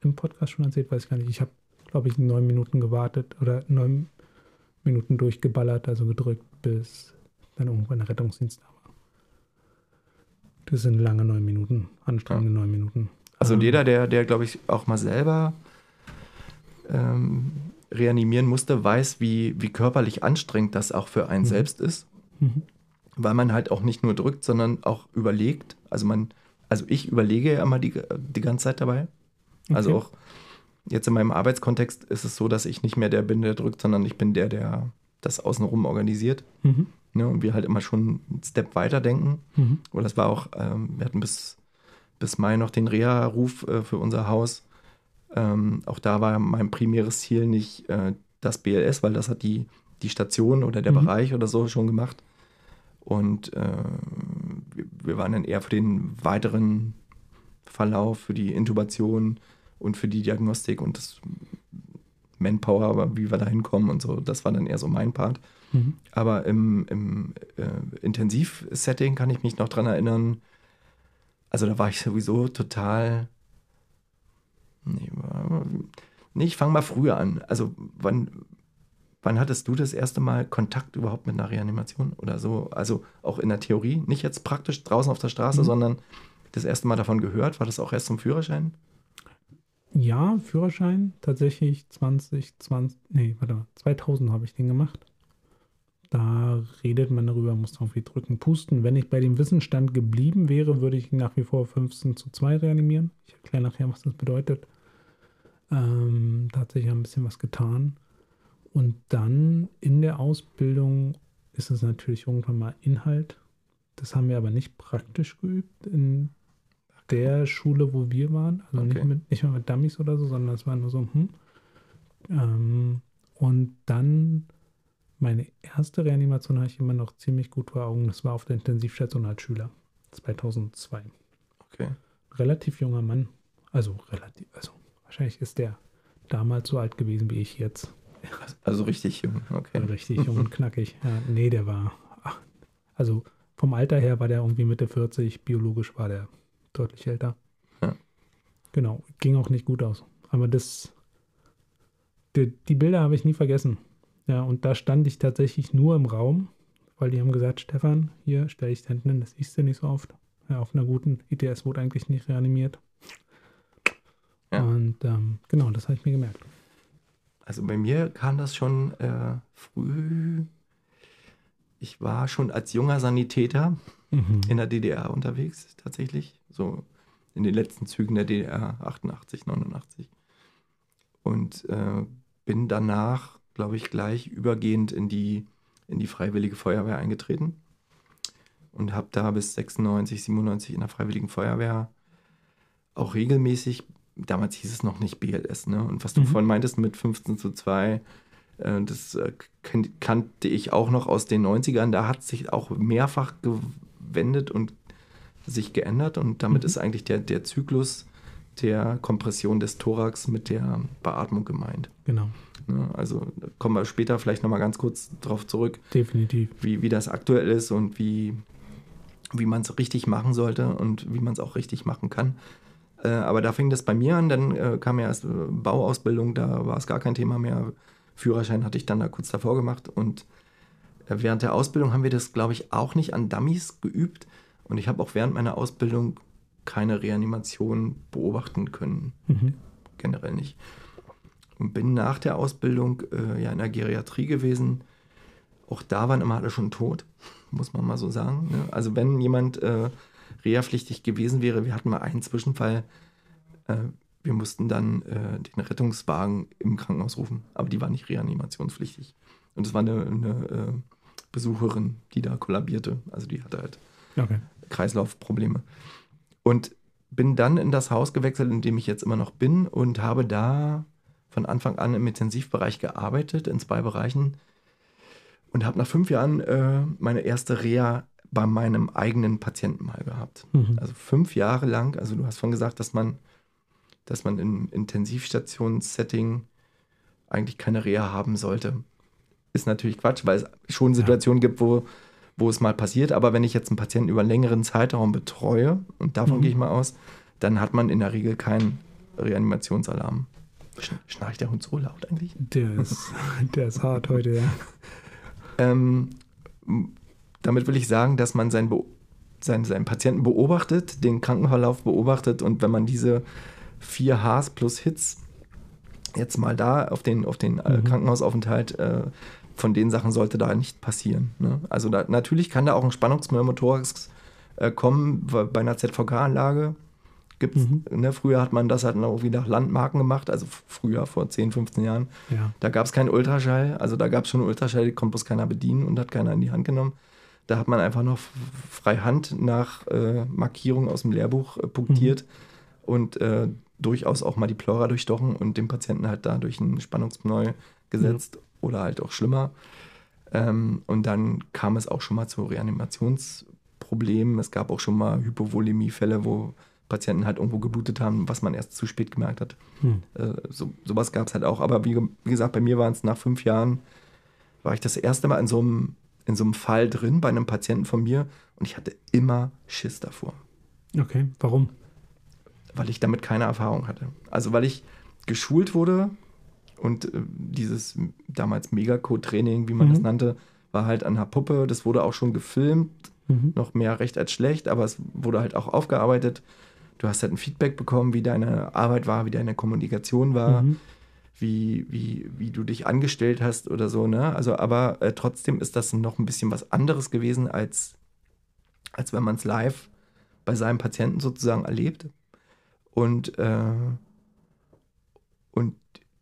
im Podcast schon erzählt, weiß ich gar nicht. Ich habe, glaube ich, neun Minuten gewartet oder neun Minuten durchgeballert, also gedrückt, bis dann irgendwann der Rettungsdienst da war. Das sind lange neun Minuten, anstrengende ja. neun Minuten. Also ähm, jeder, der, der glaube ich, auch mal selber ähm, reanimieren musste, weiß, wie, wie körperlich anstrengend das auch für einen mhm. selbst ist. Mhm weil man halt auch nicht nur drückt, sondern auch überlegt. Also man, also ich überlege ja immer die, die ganze Zeit dabei. Also okay. auch jetzt in meinem Arbeitskontext ist es so, dass ich nicht mehr der bin, der drückt, sondern ich bin der, der das außenrum organisiert. Mhm. Ne, und wir halt immer schon einen Step weiter denken. Mhm. Und das war auch, ähm, wir hatten bis, bis Mai noch den Reha-Ruf äh, für unser Haus. Ähm, auch da war mein primäres Ziel nicht äh, das BLS, weil das hat die, die Station oder der mhm. Bereich oder so schon gemacht, Und äh, wir, waren dann eher für den weiteren Verlauf, für die Intubation und für die Diagnostik und das Manpower, aber wie wir da hinkommen und so, das war dann eher so mein Part. Mhm. Aber im, im äh, Intensivsetting kann ich mich noch dran erinnern, also da war ich sowieso total. Nee, nee ich fange mal früher an. Also wann, wann hattest du das erste Mal Kontakt überhaupt mit einer Reanimation oder so? Also auch in der Theorie, nicht jetzt praktisch draußen auf der Straße, mhm. sondern das erste Mal davon gehört. War das auch erst zum Führerschein? Ja, Führerschein tatsächlich 2020, nee, warte mal, 2000 habe ich den gemacht. Da redet man darüber, muss irgendwie drücken, pusten. Wenn ich bei dem Wissensstand geblieben wäre, würde ich nach wie vor 15 zu 2 reanimieren. Ich erkläre nachher, was das bedeutet. Ähm, da hat sich ja ein bisschen was getan. Und dann in der Ausbildung ist es natürlich irgendwann mal Inhalt. Das haben wir aber nicht praktisch geübt in der Schule, wo wir waren. Also okay. nicht, mit, nicht mal mit Dummies oder so, sondern es war nur so, hm. Ähm, und dann meine erste Reanimation habe ich immer noch ziemlich gut vor Augen. Das war auf der Intensivstation als Schüler. 2002. Okay. Relativ junger Mann. Also relativ, also wahrscheinlich ist der damals so alt gewesen wie ich jetzt. Also richtig jung, okay. Also richtig jung und knackig. Ja, nee, der war, ach, also vom Alter her war der irgendwie Mitte 40, biologisch war der deutlich älter. Ja. Genau, ging auch nicht gut aus. Aber das, die, die Bilder habe ich nie vergessen. Ja, und da stand ich tatsächlich nur im Raum, weil die haben gesagt, Stefan, hier stelle ich hinten hin, das siehst du nicht so oft. Ja, auf einer guten ITS wurde eigentlich nicht reanimiert. Ja. Und ähm, genau, das habe ich mir gemerkt. Also bei mir kam das schon äh, früh. Ich war schon als junger Sanitäter mhm. in der DDR unterwegs, tatsächlich. So in den letzten Zügen der DDR, 88, 89. Und äh, bin danach glaube ich, gleich übergehend in die, in die Freiwillige Feuerwehr eingetreten und habe da bis 96, 97 in der Freiwilligen Feuerwehr auch regelmäßig, damals hieß es noch nicht BLS, ne? Und was du mhm. vorhin meintest mit 15 zu 2, äh, das äh, kannte ich auch noch aus den 90ern, da hat sich auch mehrfach gewendet und sich geändert und damit mhm. ist eigentlich der, der Zyklus der Kompression des Thorax mit der Beatmung gemeint. Genau. Ne? Also kommen wir später vielleicht nochmal ganz kurz darauf zurück. Definitiv. Wie, wie das aktuell ist und wie, wie man es richtig machen sollte und wie man es auch richtig machen kann. Äh, aber da fing das bei mir an, dann äh, kam ja erst äh, Bauausbildung, da war es gar kein Thema mehr. Führerschein hatte ich dann da kurz davor gemacht und äh, während der Ausbildung haben wir das, glaube ich, auch nicht an Dummies geübt. Und ich habe auch während meiner Ausbildung keine Reanimation beobachten können. Mhm. Generell nicht und bin nach der Ausbildung äh, ja in der Geriatrie gewesen. Auch da waren immer alle schon tot, muss man mal so sagen. Ne? Also wenn jemand äh, reha-pflichtig gewesen wäre, wir hatten mal einen Zwischenfall, äh, wir mussten dann äh, den Rettungswagen im Krankenhaus rufen, aber die war nicht reanimationspflichtig. Und es war eine, eine äh, Besucherin, die da kollabierte. Also die hatte halt okay. Kreislaufprobleme. Und bin dann in das Haus gewechselt, in dem ich jetzt immer noch bin und habe da von Anfang an im Intensivbereich gearbeitet, in zwei Bereichen. Und habe nach fünf Jahren äh, meine erste Reha bei meinem eigenen Patienten mal gehabt. Mhm. Also fünf Jahre lang, also du hast von gesagt, dass man, dass man im Intensivstationssetting eigentlich keine Reha haben sollte. Ist natürlich Quatsch, weil es schon Situationen ja. gibt, wo, wo es mal passiert. Aber wenn ich jetzt einen Patienten über einen längeren Zeitraum betreue, und davon mhm. gehe ich mal aus, dann hat man in der Regel keinen Reanimationsalarm. Schnarcht der Hund so laut eigentlich? Der ist, der ist hart heute, ja. Ähm, damit will ich sagen, dass man seinen, seinen, seinen Patienten beobachtet, den Krankenverlauf beobachtet und wenn man diese vier Hs plus Hits jetzt mal da auf den, auf den äh, mhm. Krankenhausaufenthalt, äh, von den Sachen sollte da nicht passieren. Ne? Also da, natürlich kann da auch ein Spannungsmörmotorax äh, kommen bei einer ZVK-Anlage gibt's, mhm. ne, früher hat man das halt noch wieder Landmarken gemacht, also früher, vor 10, 15 Jahren. Ja. Da gab es keinen Ultraschall, also da gab es schon Ultraschall, die konnte bloß keiner bedienen und hat keiner in die Hand genommen. Da hat man einfach noch frei Hand nach äh, Markierung aus dem Lehrbuch äh, punktiert mhm. und äh, durchaus auch mal die Pleura durchstochen und dem Patienten halt da durch ein Spannungspneu gesetzt mhm. oder halt auch schlimmer. Ähm, und dann kam es auch schon mal zu Reanimationsproblemen. Es gab auch schon mal Hypovolemiefälle, wo Patienten halt irgendwo geblutet haben, was man erst zu spät gemerkt hat. Hm. Äh, so, sowas gab es halt auch. Aber wie, wie gesagt, bei mir waren es nach fünf Jahren, war ich das erste Mal in so einem in so einem Fall drin bei einem Patienten von mir und ich hatte immer Schiss davor. Okay, warum? Weil ich damit keine Erfahrung hatte. Also weil ich geschult wurde und äh, dieses damals Megacode-Training, wie man mhm. das nannte, war halt an einer Puppe. Das wurde auch schon gefilmt, mhm. noch mehr recht als schlecht, aber es wurde halt auch aufgearbeitet. Du hast halt ein Feedback bekommen, wie deine Arbeit war, wie deine Kommunikation war. Mhm wie, wie, wie du dich angestellt hast oder so, ne? Also, aber äh, trotzdem ist das noch ein bisschen was anderes gewesen, als, als wenn man es live bei seinem Patienten sozusagen erlebt. Und, äh, und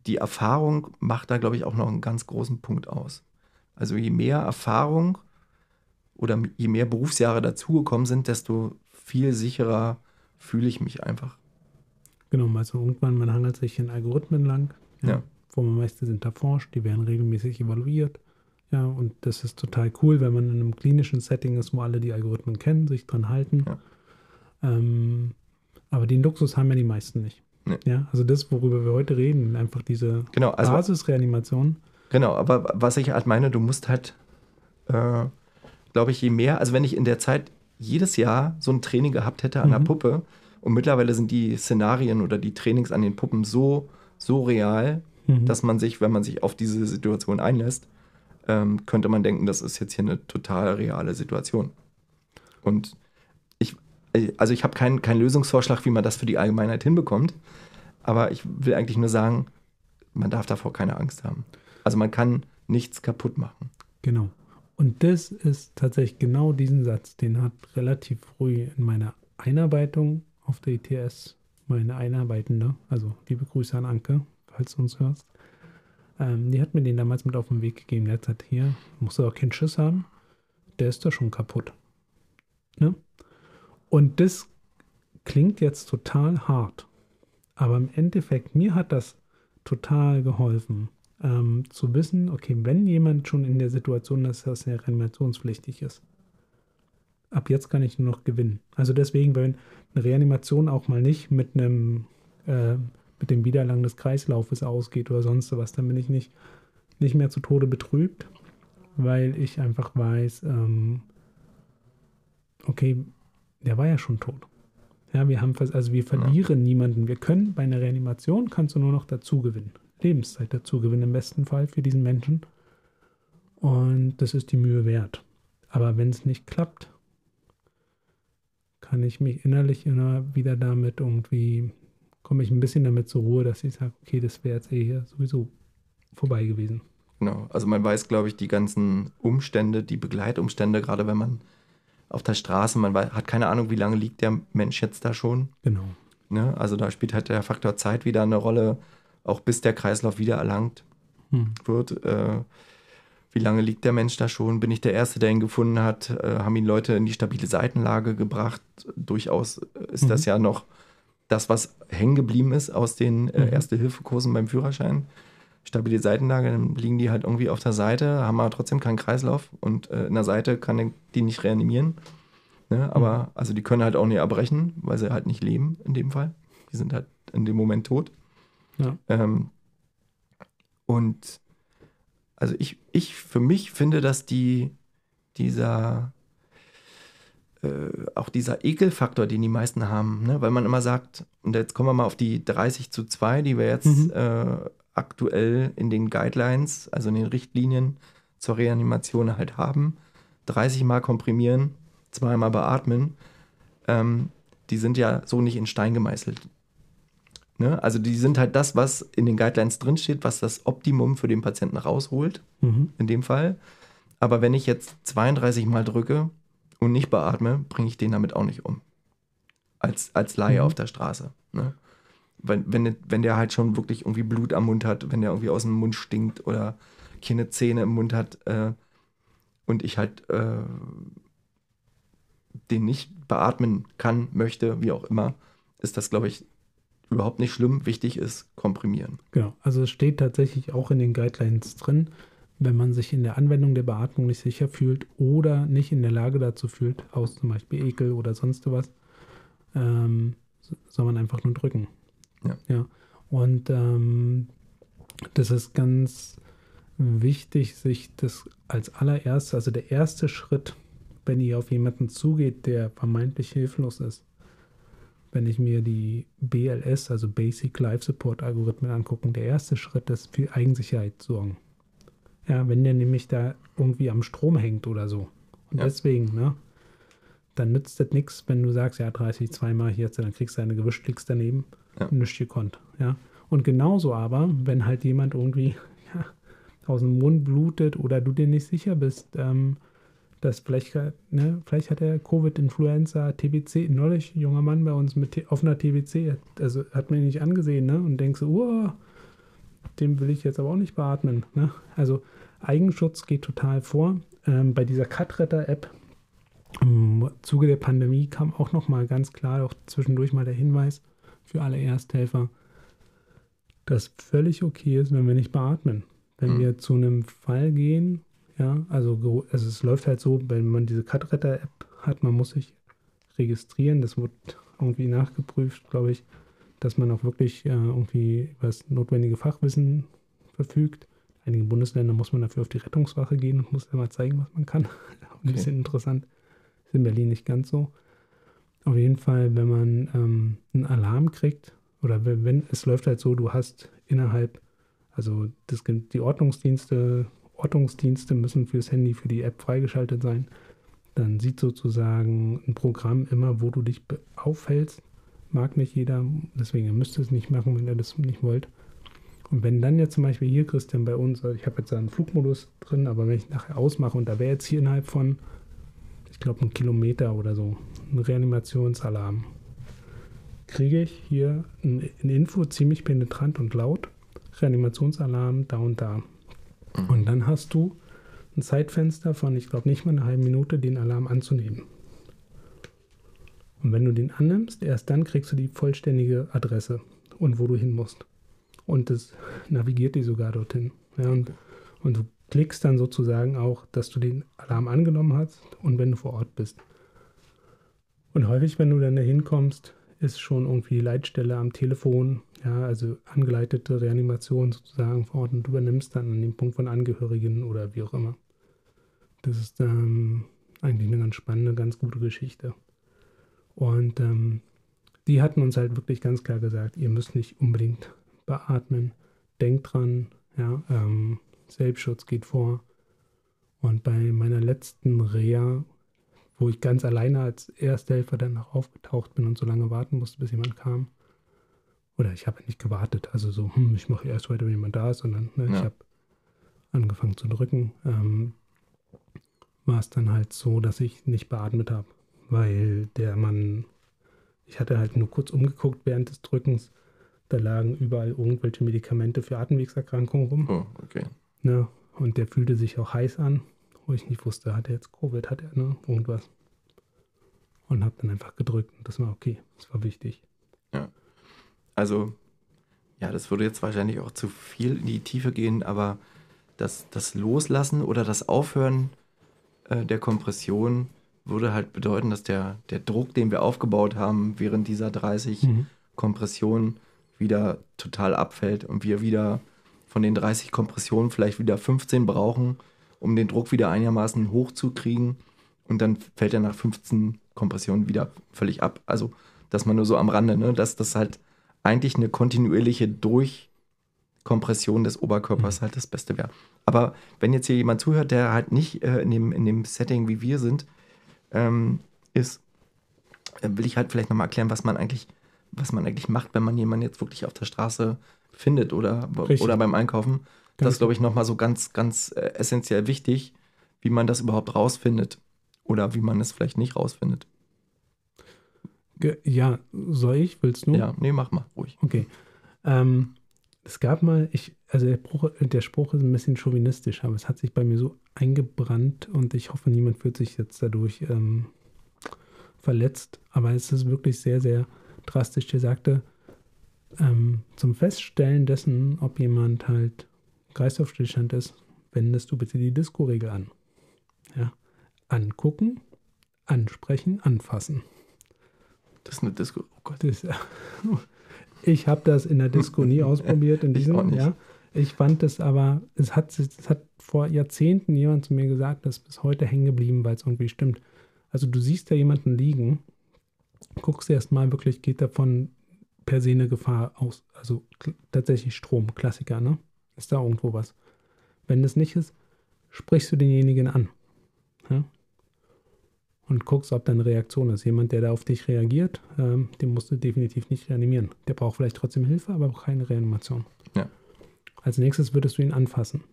die Erfahrung macht da, glaube ich, auch noch einen ganz großen Punkt aus. Also je mehr Erfahrung oder je mehr Berufsjahre dazugekommen sind, desto viel sicherer fühle ich mich einfach. Genau, also irgendwann, man hangelt sich in Algorithmen lang, ja. ja. Formameister sind erforscht, die werden regelmäßig evaluiert. Ja, und das ist total cool, wenn man in einem klinischen Setting ist, wo alle die Algorithmen kennen, sich dran halten. Ja. Ähm, aber den Luxus haben ja die meisten nicht. Nee. Ja, also das, worüber wir heute reden, einfach diese genau, also, Basisreanimation. Genau, aber was ich halt meine, du musst halt, äh, glaube ich, je mehr, also wenn ich in der Zeit jedes Jahr so ein Training gehabt hätte an mhm. der Puppe und mittlerweile sind die Szenarien oder die Trainings an den Puppen so so real, mhm. dass man sich, wenn man sich auf diese Situation einlässt, ähm, könnte man denken, das ist jetzt hier eine total reale Situation. Und ich, also ich habe keinen kein Lösungsvorschlag, wie man das für die Allgemeinheit hinbekommt, aber ich will eigentlich nur sagen, man darf davor keine Angst haben. Also man kann nichts kaputt machen. Genau. Und das ist tatsächlich genau diesen Satz, den hat relativ früh in meiner Einarbeitung auf der ITS meine Einarbeitende, also liebe Grüße an Anke, falls du uns hörst, ähm, die hat mir den damals mit auf den Weg gegeben. Der hat gesagt, hier, musst du auch keinen Schiss haben, der ist doch schon kaputt. Ne? Und das klingt jetzt total hart, aber im Endeffekt, mir hat das total geholfen, ähm, zu wissen, okay, wenn jemand schon in der Situation ist, dass er reanimationspflichtig ist, ab jetzt kann ich nur noch gewinnen. Also deswegen, wenn eine Reanimation auch mal nicht mit einem äh, mit dem Widerlang des Kreislaufes ausgeht oder sonst was, dann bin ich nicht, nicht mehr zu Tode betrübt, weil ich einfach weiß, ähm, okay, der war ja schon tot. Ja, wir haben also wir verlieren ja. niemanden. Wir können bei einer Reanimation kannst du nur noch dazu gewinnen. Lebenszeit dazu gewinnen im besten Fall für diesen Menschen. Und das ist die Mühe wert. Aber wenn es nicht klappt, kann ich mich innerlich immer wieder damit irgendwie, komme ich ein bisschen damit zur Ruhe, dass ich sage, okay, das wäre jetzt eh hier sowieso vorbei gewesen. Genau, also man weiß, glaube ich, die ganzen Umstände, die Begleitumstände, gerade wenn man auf der Straße, man weiß, hat keine Ahnung, wie lange liegt der Mensch jetzt da schon. Genau. Ne? Also da spielt halt der Faktor Zeit wieder eine Rolle, auch bis der Kreislauf wieder erlangt hm. wird. Äh, wie lange liegt der Mensch da schon? Bin ich der Erste, der ihn gefunden hat? Äh, haben ihn Leute in die stabile Seitenlage gebracht? Durchaus ist mhm. das ja noch das, was hängen geblieben ist aus den äh, mhm. Erste-Hilfe-Kursen beim Führerschein. Stabile Seitenlage, dann liegen die halt irgendwie auf der Seite, haben aber trotzdem keinen Kreislauf und äh, in der Seite kann die nicht reanimieren. Ne? Aber mhm. also die können halt auch nicht erbrechen, weil sie halt nicht leben in dem Fall. Die sind halt in dem Moment tot. Ja. Ähm, und also ich, ich für mich finde, dass die, dieser, äh, auch dieser Ekelfaktor, den die meisten haben, ne? weil man immer sagt, und jetzt kommen wir mal auf die 30 zu 2, die wir jetzt mhm. äh, aktuell in den Guidelines, also in den Richtlinien zur Reanimation halt haben. 30 Mal komprimieren, zweimal beatmen. Ähm, die sind ja so nicht in Stein gemeißelt. Ne? Also die sind halt das, was in den Guidelines drinsteht, was das Optimum für den Patienten rausholt, mhm. in dem Fall. Aber wenn ich jetzt 32 Mal drücke und nicht beatme, bringe ich den damit auch nicht um. Als, als Laie mhm. auf der Straße. Ne? Wenn, wenn, wenn der halt schon wirklich irgendwie Blut am Mund hat, wenn der irgendwie aus dem Mund stinkt oder keine Zähne im Mund hat äh, und ich halt äh, den nicht beatmen kann, möchte, wie auch immer, ist das, glaube ich, überhaupt nicht schlimm. Wichtig ist, komprimieren. Genau, also es steht tatsächlich auch in den Guidelines drin, wenn man sich in der Anwendung der Beatmung nicht sicher fühlt oder nicht in der Lage dazu fühlt, aus zum Beispiel Ekel oder sonst was, ähm, soll man einfach nur drücken. Ja. ja. Und ähm, das ist ganz wichtig, sich das als allererstes, also der erste Schritt, wenn ihr auf jemanden zugeht, der vermeintlich hilflos ist, wenn ich mir die BLS, also Basic Life Support Algorithmen angucken, der erste Schritt ist für Eigensicherheit sorgen. Ja, wenn der nämlich da irgendwie am Strom hängt oder so. Und Ja. deswegen, ne, dann nützt das nichts, wenn du sagst, ja, 30 zweimal hier, dann kriegst du eine gewischt, liegst daneben, Ja. nichts gekonnt. Ja. Und genauso aber, wenn halt jemand irgendwie ja, aus dem Mund blutet oder du dir nicht sicher bist, ähm, dass vielleicht, ne, vielleicht hat er Covid-Influenza, TBC, neulich ein junger Mann bei uns mit offener TBC, hat, also hat mir nicht angesehen, ne? Und denkst so, oh, dem will ich jetzt aber auch nicht beatmen. Ne? Also Eigenschutz geht total vor. Ähm, bei dieser Cutretter-App im Zuge der Pandemie kam auch noch mal ganz klar auch zwischendurch mal der Hinweis für alle Ersthelfer, dass völlig okay ist, wenn wir nicht beatmen. Wenn Mhm. wir zu einem Fall gehen, ja, also, also es läuft halt so, wenn man diese Cutretter-App hat, man muss sich registrieren, das wird irgendwie nachgeprüft, glaube ich, dass man auch wirklich äh, irgendwie über das notwendige Fachwissen verfügt. In einigen Bundesländern muss man dafür auf die Rettungswache gehen und muss immer zeigen, was man kann. Ein Okay. bisschen interessant. Ist in Berlin nicht ganz so. Auf jeden Fall, wenn man ähm, einen Alarm kriegt, oder wenn, wenn es läuft halt so, du hast innerhalb, also das, die Ordnungsdienste, Ortungsdienste müssen fürs Handy, für die App freigeschaltet sein. Dann sieht sozusagen ein Programm immer, wo du dich aufhältst. Mag nicht jeder, deswegen ihr müsst es nicht machen, wenn ihr das nicht wollt. Und wenn dann jetzt zum Beispiel hier, Christian, bei uns, also ich habe jetzt einen Flugmodus drin, aber wenn ich nachher ausmache und da wäre jetzt hier innerhalb von, ich glaube, ein Kilometer oder so, ein Reanimationsalarm, kriege ich hier ein, eine Info, ziemlich penetrant und laut, Reanimationsalarm da und da. Mhm. Und dann hast du ein Zeitfenster von, ich glaube, nicht mal eine halbe Minute, den Alarm anzunehmen. Und wenn du den annimmst, erst dann kriegst du die vollständige Adresse und wo du hin musst. Und das navigiert die sogar dorthin. Ja, und, und du klickst dann sozusagen auch, dass du den Alarm angenommen hast und wenn du vor Ort bist. Und häufig, wenn du dann da hinkommst, ist schon irgendwie die Leitstelle am Telefon, ja, also angeleitete Reanimation sozusagen vor Ort und du übernimmst dann an dem Punkt von Angehörigen oder wie auch immer. Das ist ähm, eigentlich eine ganz spannende, ganz gute Geschichte. Und ähm, die hatten uns halt wirklich ganz klar gesagt, ihr müsst nicht unbedingt beatmen. Denkt dran, ja, ähm, Selbstschutz geht vor. Und bei meiner letzten Reha, wo ich ganz alleine als Ersthelfer dann noch aufgetaucht bin und so lange warten musste, bis jemand kam. Oder ich habe nicht gewartet, also so, hm, ich mache erst weiter, wenn jemand da ist, sondern ne, ich Ja. habe angefangen zu drücken. Ähm, war es dann halt so, dass ich nicht beatmet habe, weil der Mann, ich hatte halt nur kurz umgeguckt während des Drückens, da lagen überall irgendwelche Medikamente für Atemwegserkrankungen rum. Oh, okay. Ne? Und der fühlte sich auch heiß an, wo ich nicht wusste, hat er jetzt Covid, hat er ne, irgendwas. Und habe dann einfach gedrückt und das war okay, das war wichtig. Also, ja, das würde jetzt wahrscheinlich auch zu viel in die Tiefe gehen, aber das, das Loslassen oder das Aufhören äh, der Kompression würde halt bedeuten, dass der, der Druck, den wir aufgebaut haben während dieser 30 Kompressionen, wieder total abfällt und wir wieder von den 30 Kompressionen vielleicht wieder 15 brauchen, um den Druck wieder einigermaßen hochzukriegen. Und dann fällt er nach 15 Kompressionen wieder völlig ab. Also, dass man nur so am Rande, ne, dass das halt eigentlich eine kontinuierliche Durchkompression des Oberkörpers halt das Beste wäre. Aber wenn jetzt hier jemand zuhört, der halt nicht äh, in, dem, in dem Setting, wie wir sind, ähm, ist, äh, will ich halt vielleicht nochmal erklären, was man eigentlich, was man eigentlich macht, wenn man jemanden jetzt wirklich auf der Straße findet oder, Richtig. oder beim Einkaufen. das Ganz ist, glaube ich, nochmal so ganz, ganz äh, essentiell wichtig, wie man das überhaupt rausfindet. Oder wie man es vielleicht nicht rausfindet. Ja, soll ich? Willst du? Ja, nee, mach mal, ruhig. Okay. Ähm, es gab mal, ich, also der Spruch, der Spruch ist ein bisschen chauvinistisch, aber es hat sich bei mir so eingebrannt und ich hoffe, niemand fühlt sich jetzt dadurch ähm, verletzt. Aber es ist wirklich sehr, sehr drastisch. Der sagte, ähm, zum Feststellen dessen, ob jemand halt Kreislaufstillstand ist, wendest du bitte die Disco-Regel an. Ja? Angucken, ansprechen, anfassen. Das ist eine Disco. Oh Gott. Das, ich habe das in der Disco nie ausprobiert. In diesem, ich auch nicht. Ja. Ich fand es aber, es hat, es hat vor Jahrzehnten jemand zu mir gesagt, das ist bis heute hängen geblieben, weil es irgendwie stimmt. Also du siehst da jemanden liegen, guckst erst mal wirklich, geht davon per se eine Gefahr aus. Also tatsächlich Strom, Klassiker, ne? Ist da irgendwo was? Wenn das nicht ist, sprichst du denjenigen an. Ja? Und guckst, ob da eine Reaktion ist. Jemand, der da auf dich reagiert, ähm, den musst du definitiv nicht reanimieren. Der braucht vielleicht trotzdem Hilfe, aber keine Reanimation. Ja. Als nächstes würdest du ihn anfassen.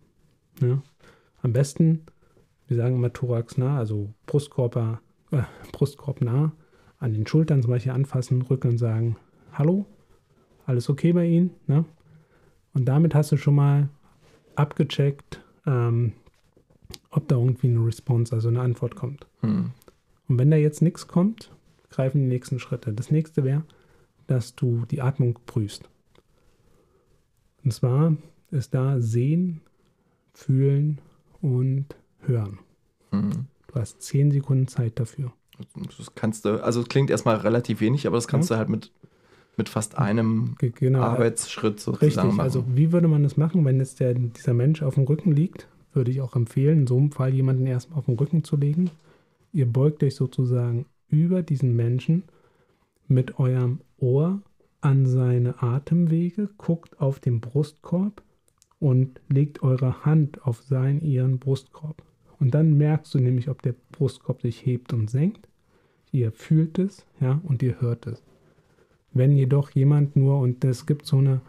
Ja? Am besten, wir sagen immer Thorax nah, also Brustkorb, äh, Brustkorb nah, an den Schultern zum Beispiel anfassen, Rücken sagen, hallo, alles okay bei Ihnen? Ne? Und damit hast du schon mal abgecheckt, ähm, ob da irgendwie eine Response, also eine Antwort kommt. Hm. Und wenn da jetzt nichts kommt, greifen die nächsten Schritte. Das nächste wäre, dass du die Atmung prüfst. Und zwar ist da Sehen, Fühlen und Hören. Hm. Du hast zehn Sekunden Zeit dafür. Das kannst du, also es klingt erstmal relativ wenig, aber das kannst Ja. du halt mit, mit fast einem Ge- Genau. Arbeitsschritt sozusagen Richtig, machen. also wie würde man das machen, wenn jetzt der, dieser Mensch auf dem Rücken liegt? Würde ich auch empfehlen, in so einem Fall jemanden erstmal auf den Rücken zu legen. Ihr beugt euch sozusagen über diesen Menschen mit eurem Ohr an seine Atemwege, guckt auf den Brustkorb und legt eure Hand auf seinen, ihren Brustkorb. Und dann merkst du nämlich, ob der Brustkorb sich hebt und senkt. Ihr fühlt es, ja, und ihr hört es. Wenn jedoch jemand nur, und es gibt so eine,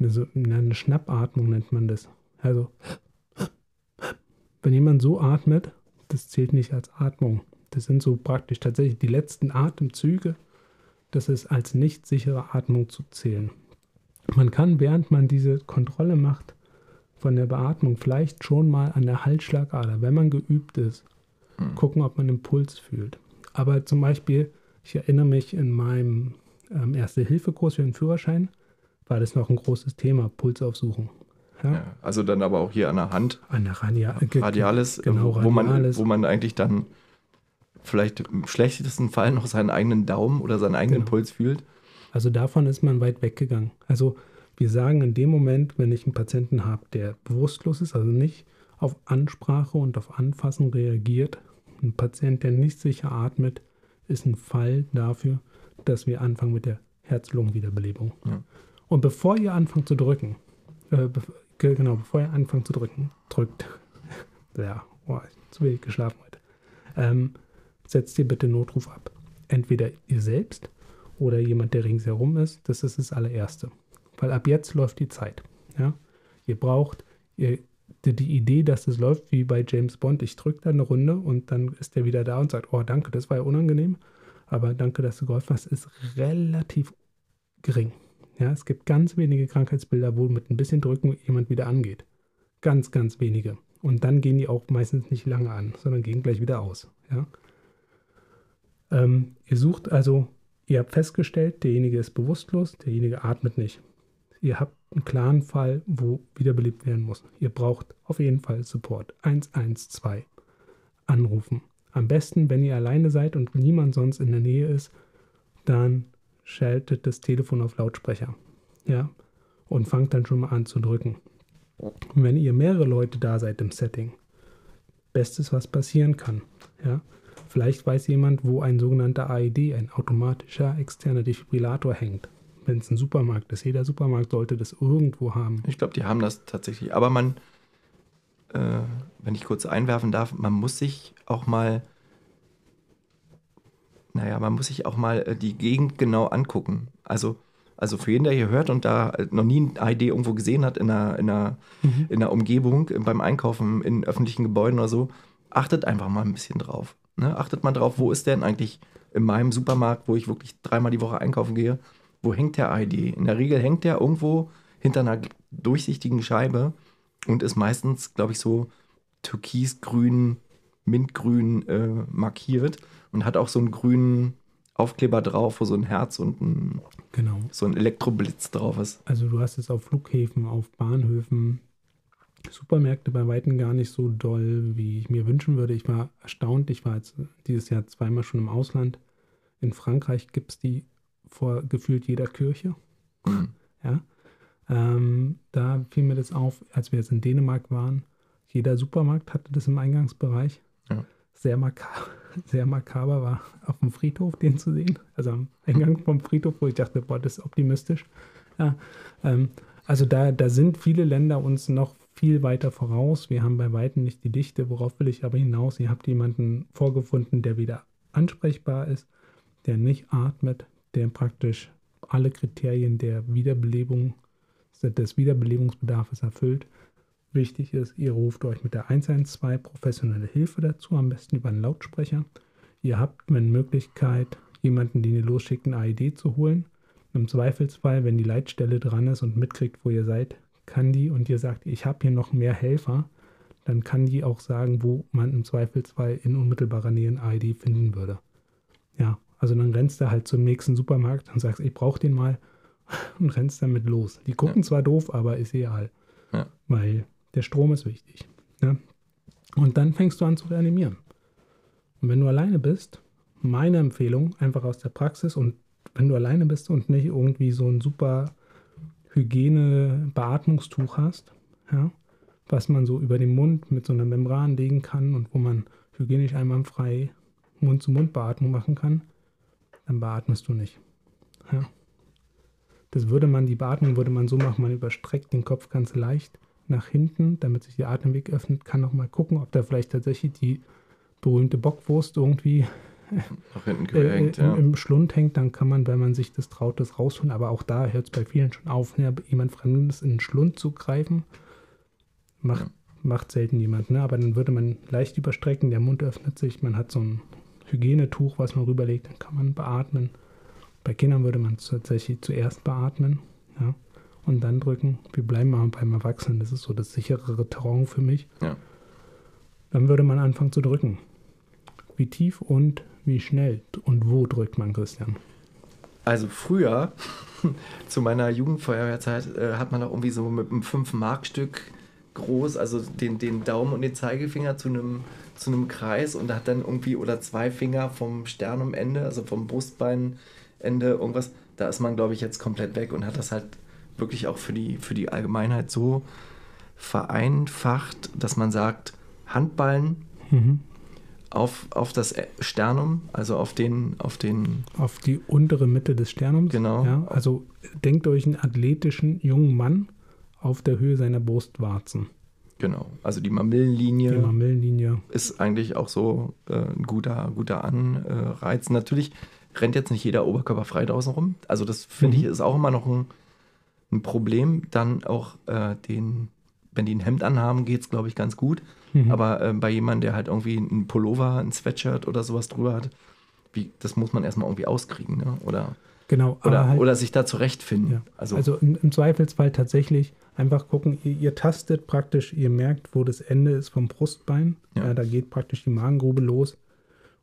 eine, eine Schnappatmung nennt man das. Also, wenn jemand so atmet, das zählt nicht als Atmung. Das sind so praktisch tatsächlich die letzten Atemzüge. Das ist als nicht sichere Atmung zu zählen. Man kann, während man diese Kontrolle macht von der Beatmung, vielleicht schon mal an der Halsschlagader, wenn man geübt ist, Hm. gucken, ob man den Puls fühlt. Aber zum Beispiel, ich erinnere mich in meinem ähm, Erste-Hilfe-Kurs für den Führerschein, war das noch ein großes Thema, Pulsaufsuchung. Ja? Ja, also dann aber auch hier an der Hand, An der Radia Radialis, genau, wo, man, Radialis. wo man eigentlich dann vielleicht im schlechtesten Fall noch seinen eigenen Daumen oder seinen eigenen Genau. Puls fühlt. Also davon ist man weit weggegangen. Also wir sagen in dem Moment, wenn ich einen Patienten habe, der bewusstlos ist, also nicht auf Ansprache und auf Anfassen reagiert, ein Patient, der nicht sicher atmet, ist ein Fall dafür, dass wir anfangen mit der Herz-Lungen-Wiederbelebung. Ja. Und bevor ihr anfangt zu drücken, äh, genau, bevor ihr anfangt zu drücken, drückt, ja, oh, zu wenig geschlafen heute, ähm, setzt ihr bitte Notruf ab. Entweder ihr selbst oder jemand, der ringsherum ist. Das ist das allererste. Weil ab jetzt läuft die Zeit. Ja? Ihr braucht ihr, die, die Idee, dass es läuft wie bei James Bond. Ich drücke da eine Runde und dann ist der wieder da und sagt, oh danke, das war ja unangenehm. Aber danke, dass du geholfen hast, ist relativ gering. Ja, es gibt ganz wenige Krankheitsbilder, wo mit ein bisschen Drücken jemand wieder angeht. Ganz, ganz wenige. Und dann gehen die auch meistens nicht lange an, sondern gehen gleich wieder aus. Ja? Ähm, ihr sucht also, ihr habt festgestellt, derjenige ist bewusstlos, derjenige atmet nicht. Ihr habt einen klaren Fall, wo wiederbelebt werden muss. Ihr braucht auf jeden Fall Support. 112. Anrufen. Am besten, wenn ihr alleine seid und niemand sonst in der Nähe ist, dann schaltet das Telefon auf Lautsprecher. Ja. Und fangt dann schon mal an zu drücken. Wenn ihr mehrere Leute da seid im Setting, Bestes, was passieren kann. Ja. Vielleicht weiß jemand, wo ein sogenannter AED, ein automatischer externer Defibrillator hängt. Wenn es ein Supermarkt ist, jeder Supermarkt sollte das irgendwo haben. Ich glaube, die haben das tatsächlich. Aber man, äh, wenn ich kurz einwerfen darf, man muss sich auch mal, naja, man muss sich auch mal äh, die Gegend genau angucken. Also, also für jeden, der hier hört und da äh, noch nie ein ID irgendwo gesehen hat in einer, in einer, in einer Umgebung, äh, beim Einkaufen in öffentlichen Gebäuden oder so, achtet einfach mal ein bisschen drauf. Ne? Achtet mal drauf, wo ist denn eigentlich in meinem Supermarkt, wo ich wirklich dreimal die Woche einkaufen gehe, wo hängt der ID? In der Regel hängt der irgendwo hinter einer durchsichtigen Scheibe und ist meistens, glaube ich, so türkisgrün, mintgrün äh, markiert und hat auch so einen grünen Aufkleber drauf, wo so ein Herz und ein, Genau. so ein Elektroblitz drauf ist. Also du hast es auf Flughäfen, auf Bahnhöfen, Supermärkte bei Weitem gar nicht so doll, wie ich mir wünschen würde. Ich war erstaunt. Ich war jetzt dieses Jahr zweimal schon im Ausland. In Frankreich gibt es die vor gefühlt jeder Kirche. Mhm. Ja. Ähm, da fiel mir das auf, als wir jetzt in Dänemark waren. Jeder Supermarkt hatte das im Eingangsbereich. Ja. Sehr, makaber, sehr makaber war auf dem Friedhof den zu sehen. Also am Eingang vom Friedhof, wo ich dachte, boah, das ist optimistisch. Ja, ähm, also da, da sind viele Länder uns noch viel weiter voraus. Wir haben bei Weitem nicht die Dichte. Worauf will ich aber hinaus? Ihr habt jemanden vorgefunden, der wieder ansprechbar ist, der nicht atmet, der praktisch alle Kriterien der Wiederbelebung, des Wiederbelebungsbedarfs erfüllt. Wichtig ist, ihr ruft euch mit der 112 professionelle Hilfe dazu, am besten über einen Lautsprecher. Ihr habt wenn Möglichkeit, jemanden, den ihr losschickt, ein AED zu holen. Im Zweifelsfall, wenn die Leitstelle dran ist und mitkriegt, wo ihr seid, kann die und ihr sagt, ich habe hier noch mehr Helfer, dann kann die auch sagen, wo man im Zweifelsfall in unmittelbarer Nähe ein AED finden würde. Ja, also dann rennst du halt zum nächsten Supermarkt und sagst, ich brauche den mal und rennst damit los. Die gucken ja. zwar doof, aber ist egal. Ja. Weil der Strom ist wichtig. Ja? Und dann fängst du an zu reanimieren. Und wenn du alleine bist, meine Empfehlung, einfach aus der Praxis und wenn du alleine bist und nicht irgendwie so ein super Hygiene-Beatmungstuch hast, ja, was man so über den Mund mit so einer Membran legen kann und wo man hygienisch einwandfrei Mund-zu-Mund-Beatmung machen kann, dann beatmest du nicht. Ja. Das würde man, die Beatmung würde man so machen, man überstreckt den Kopf ganz leicht nach hinten, damit sich der Atemweg öffnet, kann noch mal gucken, ob da vielleicht tatsächlich die berühmte Bockwurst irgendwie nach hinten gehängt, äh, ja. im, Schlund hängt, dann kann man, wenn man sich das traut, das rausholen. Aber auch da hört es bei vielen schon auf, ne, jemand Fremdes in den Schlund zu greifen. Macht, ja. macht selten jemand, ne? Aber dann würde man leicht überstrecken, der Mund öffnet sich, man hat so ein Hygienetuch, was man rüberlegt, dann kann man beatmen. Bei Kindern würde man tatsächlich zuerst beatmen, ja, und dann drücken. Wir bleiben mal beim Erwachsenen, das ist so das sicherere Terrain für mich. Ja. Dann würde man anfangen zu drücken. Wie tief und wie schnell und wo drückt man, Christian? Also früher, zu meiner Jugendfeuerwehrzeit, äh, hat man auch irgendwie so mit einem 5-Mark-Stück groß, also den, den Daumen und den Zeigefinger zu einem zu einem Kreis und hat dann irgendwie oder zwei Finger vom Sternumende, also vom Brustbeinende irgendwas. Da ist man, glaube ich, jetzt komplett weg und hat das halt wirklich auch für die, für die Allgemeinheit so vereinfacht, dass man sagt, Handballen mhm. auf, auf das Sternum, also auf den, auf den. Auf die untere Mitte des Sternums. Genau. Ja, also denkt euch einen athletischen jungen Mann auf der Höhe seiner Brustwarzen. Genau, also die Mamillenlinie, die Mamillenlinie. ist eigentlich auch so äh, ein guter, guter Anreiz. Natürlich rennt jetzt nicht jeder Oberkörper frei draußen rum. Also das finde mhm. ich ist auch immer noch ein, ein Problem. Dann auch äh, den, wenn die ein Hemd anhaben, geht es, glaube ich, ganz gut. Mhm. Aber äh, bei jemandem, der halt irgendwie einen Pullover, ein Sweatshirt oder sowas drüber hat, wie, das muss man erstmal irgendwie auskriegen, ne? Oder, genau, oder, halt, oder sich da zurechtfinden. Ja. Also, also im, im Zweifelsfall tatsächlich Einfach gucken, ihr, ihr, tastet praktisch, ihr merkt, wo das Ende ist vom Brustbein. Ja. Ja, da geht praktisch die Magengrube los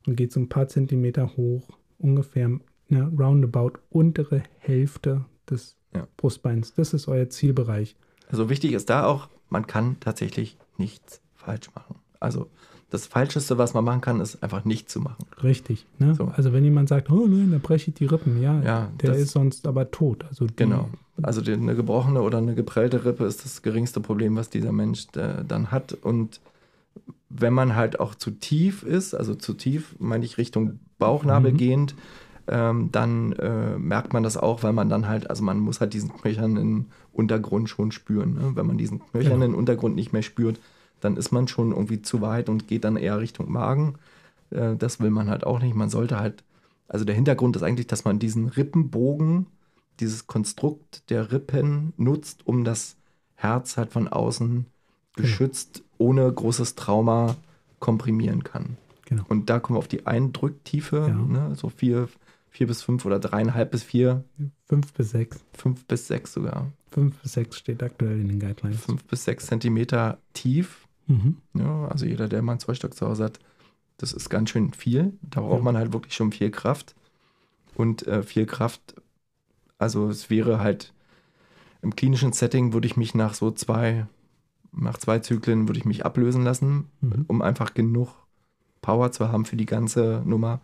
und geht so ein paar Zentimeter hoch, ungefähr ne, roundabout untere Hälfte des ja. Brustbeins. Das ist euer Zielbereich. Also wichtig ist da auch, man kann tatsächlich nichts falsch machen. Also das Falscheste, was man machen kann, ist einfach nicht zu machen. Richtig. Ne? So. Also wenn jemand sagt, oh nein, da breche ich die Rippen, ja, ja der ist sonst aber tot. Also genau. Also die, eine gebrochene oder eine geprellte Rippe ist das geringste Problem, was dieser Mensch äh, dann hat. Und wenn man halt auch zu tief ist, also zu tief, meine ich Richtung Bauchnabel mhm. gehend, ähm, dann äh, merkt man das auch, weil man dann halt, also man muss halt diesen knöchernen Untergrund schon spüren. Ne? Wenn man diesen knöchernen genau. Untergrund nicht mehr spürt, dann ist man schon irgendwie zu weit und geht dann eher Richtung Magen. Äh, das will man halt auch nicht. Man sollte halt, also der Hintergrund ist eigentlich, dass man diesen Rippenbogen, dieses Konstrukt der Rippen nutzt, um das Herz halt von außen genau. geschützt, ohne großes Trauma komprimieren kann. Genau. Und da kommen wir auf die Eindrücktiefe, ja. ne, so vier, vier bis fünf oder dreieinhalb bis vier. Fünf bis sechs. Fünf bis sechs sogar. Fünf bis sechs steht aktuell in den Guidelines. Fünf bis sechs Zentimeter tief Mhm. Ja, also jeder, der mal einen Zweistock zu Hause hat, das ist ganz schön viel. Da braucht ja. man halt wirklich schon viel Kraft. Und äh, viel Kraft, also es wäre halt im klinischen Setting, würde ich mich nach so zwei, nach zwei Zyklen würde ich mich ablösen lassen, Mhm. um einfach genug Power zu haben für die ganze Nummer,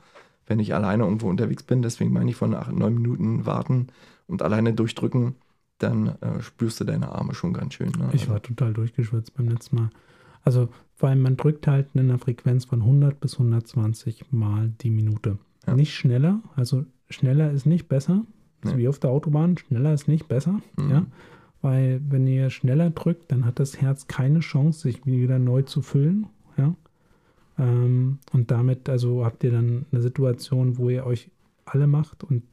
wenn ich alleine irgendwo unterwegs bin. Deswegen meine ich von acht, neun Minuten warten und alleine durchdrücken, dann äh, spürst du deine Arme schon ganz schön. Ne? Ich war total durchgeschwitzt beim letzten Mal. Also vor allem, man drückt halt in einer Frequenz von 100 bis 120 Mal die Minute. Ja. Nicht schneller, also schneller ist nicht besser. Ist Nee. wie auf der Autobahn, schneller ist nicht besser. Mhm. Ja? Weil wenn ihr schneller drückt, dann hat das Herz keine Chance, sich wieder neu zu füllen. Ja? Ähm, und damit also habt ihr dann eine Situation, wo ihr euch alle macht und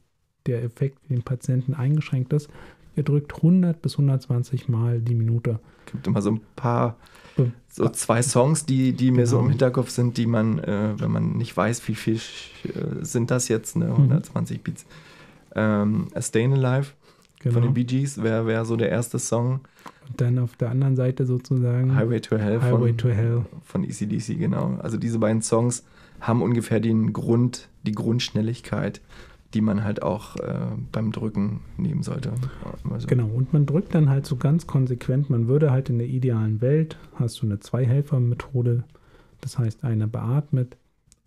der Effekt für den Patienten eingeschränkt ist. Ihr drückt 100 bis 120 Mal die Minute. gibt immer so ein paar, so zwei Songs, die, die mir so Genau. im Hinterkopf sind, die man, äh, wenn man nicht weiß, wie viel äh, sind das jetzt, ne? 120 Beats. Ähm, A Stayin' Alive Genau. von den Bee Gees wäre wär so der erste Song. Und dann auf der anderen Seite sozusagen Highway to Hell. Highway von, to Hell. von ECDC, genau. Also diese beiden Songs haben ungefähr den Grund, die Grundschnelligkeit, die man halt auch äh, beim Drücken nehmen sollte. Also, Genau, und man drückt dann halt so ganz konsequent. Man würde halt in der idealen Welt, hast du eine Zweihelfer-Methode. Das heißt, einer beatmet,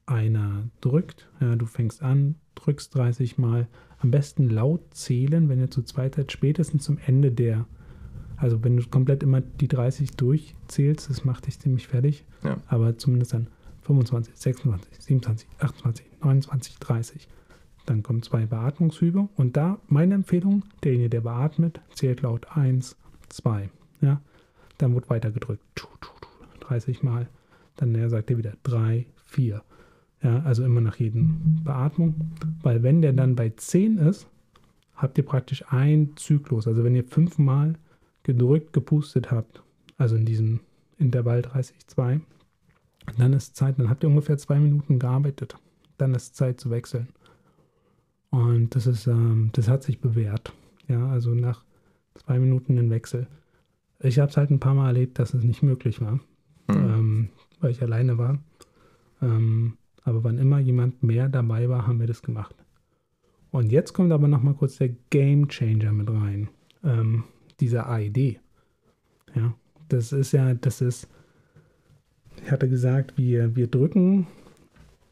einer drückt. Ja, du fängst an, drückst 30 Mal. Am besten laut zählen, wenn ihr zu zweit seid, spätestens zum Ende der. Also wenn du komplett immer die 30 durchzählst, das macht dich ziemlich fertig. Ja. Aber zumindest dann 25, 26, 27, 28, 29, 30. Dann kommen zwei Beatmungshübe und da meine Empfehlung, derjenige, der beatmet, zählt laut 1, 2. Ja? Dann wird weiter gedrückt. Tu, tu, tu, 30 Mal. Dann sagt er wieder 3, 4. Ja, also immer nach jedem Beatmung. Weil wenn der dann bei 10 ist, habt ihr praktisch einen Zyklus. Also wenn ihr fünfmal gedrückt, gepustet habt, also in diesem Intervall 30, 2, dann ist Zeit, dann habt ihr ungefähr zwei Minuten gearbeitet. Dann ist Zeit zu wechseln. Und das ist, ähm, das hat sich bewährt. Ja, also nach zwei Minuten den Wechsel. Ich habe es halt ein paar Mal erlebt, dass es nicht möglich war, hm. ähm, weil ich alleine war. Ähm, aber wann immer jemand mehr dabei war, haben wir das gemacht. Und jetzt kommt aber noch mal kurz der Game Changer mit rein. Ähm, dieser AED. Ja, das ist ja, das ist, ich hatte gesagt, wir, wir drücken,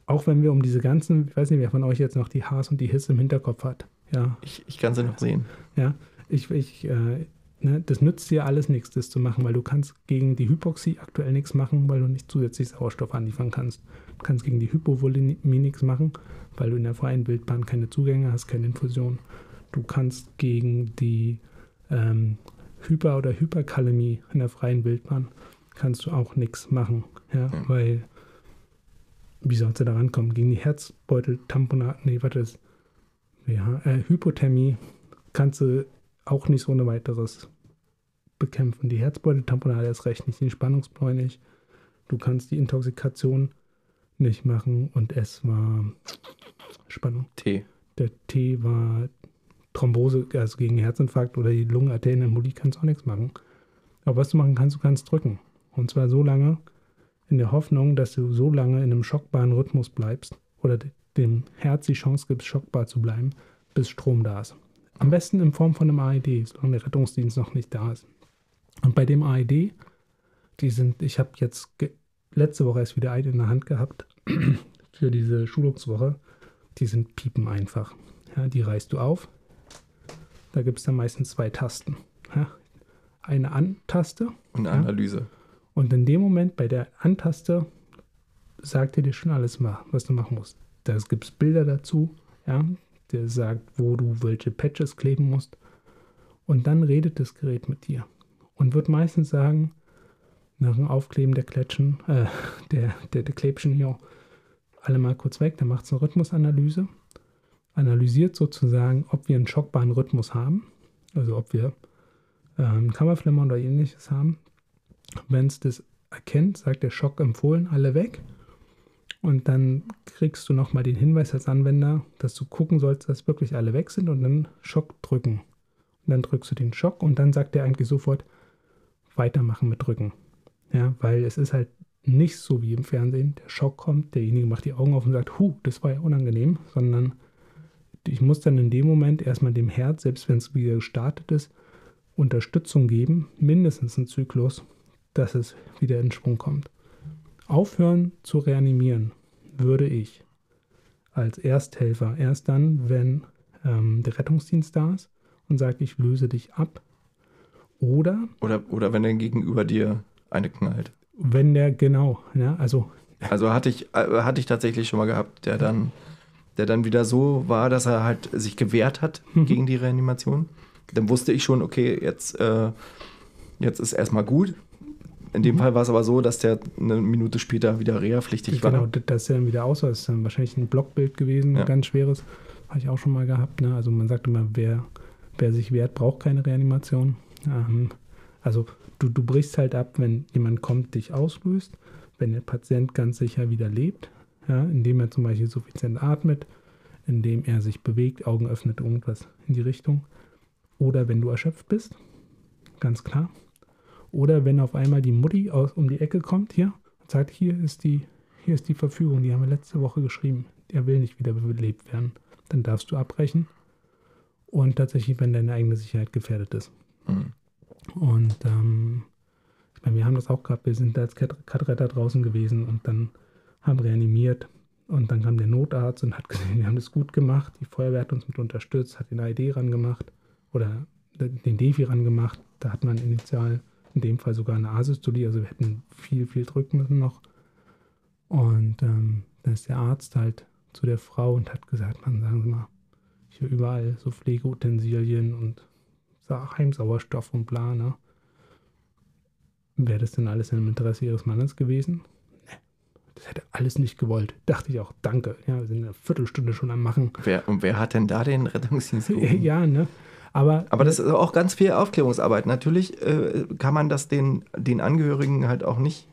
auch wenn wir um diese ganzen, ich weiß nicht, wer von euch jetzt noch die Haars und die Hiss im Hinterkopf hat. Ja, ich, ich kann sie noch sehen. ja, ich, ich, äh, ne, das nützt dir alles nichts, das zu machen, weil du kannst gegen die Hypoxie aktuell nichts machen, weil du nicht zusätzlich Sauerstoff anliefern kannst. Du kannst gegen die Hypovolemie nichts machen, weil du in der freien Wildbahn keine Zugänge hast, keine Infusion. Du kannst gegen die ähm, Hyper- oder Hyperkalämie in der freien Wildbahn kannst du auch nichts machen, ja, Ja. weil wie sollst du da rankommen? Gegen die Herzbeutel-Tamponat, nee, warte, das, ja, äh, Hypothermie kannst du auch nicht so ohne weiteres bekämpfen. Die Herzbeutel-Tamponade ist recht nicht, den Spannungsbläu nicht. Du kannst die Intoxikation nicht machen und es war Spannung. T. Der T war Thrombose, also gegen Herzinfarkt oder die Lungenarterienembolie kannst du auch nichts machen. Aber was du machen kannst, du kannst drücken. Und zwar so lange, in der Hoffnung, dass du so lange in einem schockbaren Rhythmus bleibst oder de- dem Herz die Chance gibst, schockbar zu bleiben, bis Strom da ist. Am besten in Form von einem AED, solange der Rettungsdienst noch nicht da ist. Und bei dem AED, die sind, ich habe jetzt letzte Woche erst wieder einen in der Hand gehabt für diese Schulungswoche. Die sind piepen einfach. Ja, die reißt du auf. Da gibt es dann meistens zwei Tasten. Ja, eine An-Taste Und Ja. Analyse. und in dem Moment bei der An-Taste sagt er dir schon alles mal, was du machen musst. Da gibt es Bilder dazu, ja, der sagt, wo du welche Patches kleben musst. Und dann redet das Gerät mit dir und wird meistens sagen, nach dem Aufkleben der Kletschen, äh, der, der, der Klebchen hier, alle mal kurz weg, dann macht es eine Rhythmusanalyse, analysiert sozusagen, ob wir einen schockbaren Rhythmus haben, also ob wir äh, einen Kammerflimmer oder ähnliches haben. Wenn es das erkennt, sagt der Schock empfohlen, alle weg. Und dann kriegst du nochmal den Hinweis als Anwender, dass du gucken sollst, dass wirklich alle weg sind und dann Schock drücken. Und dann drückst du den Schock und dann sagt er eigentlich sofort weitermachen mit drücken. Ja, weil es ist halt nicht so wie im Fernsehen. Der Schock kommt, derjenige macht die Augen auf und sagt, hu, das war ja unangenehm, sondern ich muss dann in dem Moment erstmal dem Herz, selbst wenn es wieder gestartet ist, Unterstützung geben, mindestens einen Zyklus, dass es wieder in Schwung kommt. Aufhören zu reanimieren würde ich als Ersthelfer erst dann, wenn ähm, der Rettungsdienst da ist und sagt, ich löse dich ab. Oder. Oder, oder wenn der Gegenüber dir eine knallt. Wenn der, genau, ja, also. Also hatte ich, äh, hatte ich tatsächlich schon mal gehabt, der dann, der dann wieder so war, dass er halt sich gewehrt hat Mhm. gegen die Reanimation. Dann wusste ich schon, okay, jetzt, äh, jetzt ist erstmal gut. In dem Mhm. Fall war es aber so, dass der eine Minute später wieder reha-pflichtig genau, war. d- das ist ja dann wieder aus, das ist dann wahrscheinlich ein Blockbild gewesen, Ja. ganz schweres. Habe ich auch schon mal gehabt. Ne? Also man sagt immer, wer, wer sich wehrt, braucht keine Reanimation. Ähm, also du, du brichst halt ab, wenn jemand kommt, dich auslöst, wenn der Patient ganz sicher wieder lebt, ja, indem er zum Beispiel suffizient atmet, indem er sich bewegt, Augen öffnet, irgendwas in die Richtung. Oder wenn du erschöpft bist, ganz klar. Oder wenn auf einmal die Mutti aus, um die Ecke kommt hier und sagt, hier ist die, hier ist die Verfügung, die haben wir letzte Woche geschrieben. Der will nicht wieder belebt werden. Dann darfst du abbrechen. Und tatsächlich, wenn deine eigene Sicherheit gefährdet ist. Mhm. Und ähm, ich meine, wir haben das auch gehabt. Wir sind als Kat- Katretter draußen gewesen und dann haben reanimiert. Und dann kam der Notarzt und hat gesehen, wir haben das gut gemacht. Die Feuerwehr hat uns mit unterstützt, hat den AED rangemacht oder den Defi rangemacht. Da hat man initial in dem Fall sogar eine Asystolie, also wir hätten viel, viel drücken müssen noch. Und ähm, dann ist der Arzt halt zu der Frau und hat gesagt, man sagen Sie mal, hier überall so Pflegeutensilien und Sa- Heimsauerstoff und bla, ne? Wäre das denn alles im Interesse Ihres Mannes gewesen? Nee, das hätte alles nicht gewollt. Dachte ich auch, danke. Ja, wir sind eine Viertelstunde schon am Machen. Wer, und wer hat denn da den Rettungsdienst gerufen? ja, ne? Aber, Aber das ist auch ganz viel Aufklärungsarbeit. Natürlich äh, kann man das den, den Angehörigen halt auch nicht,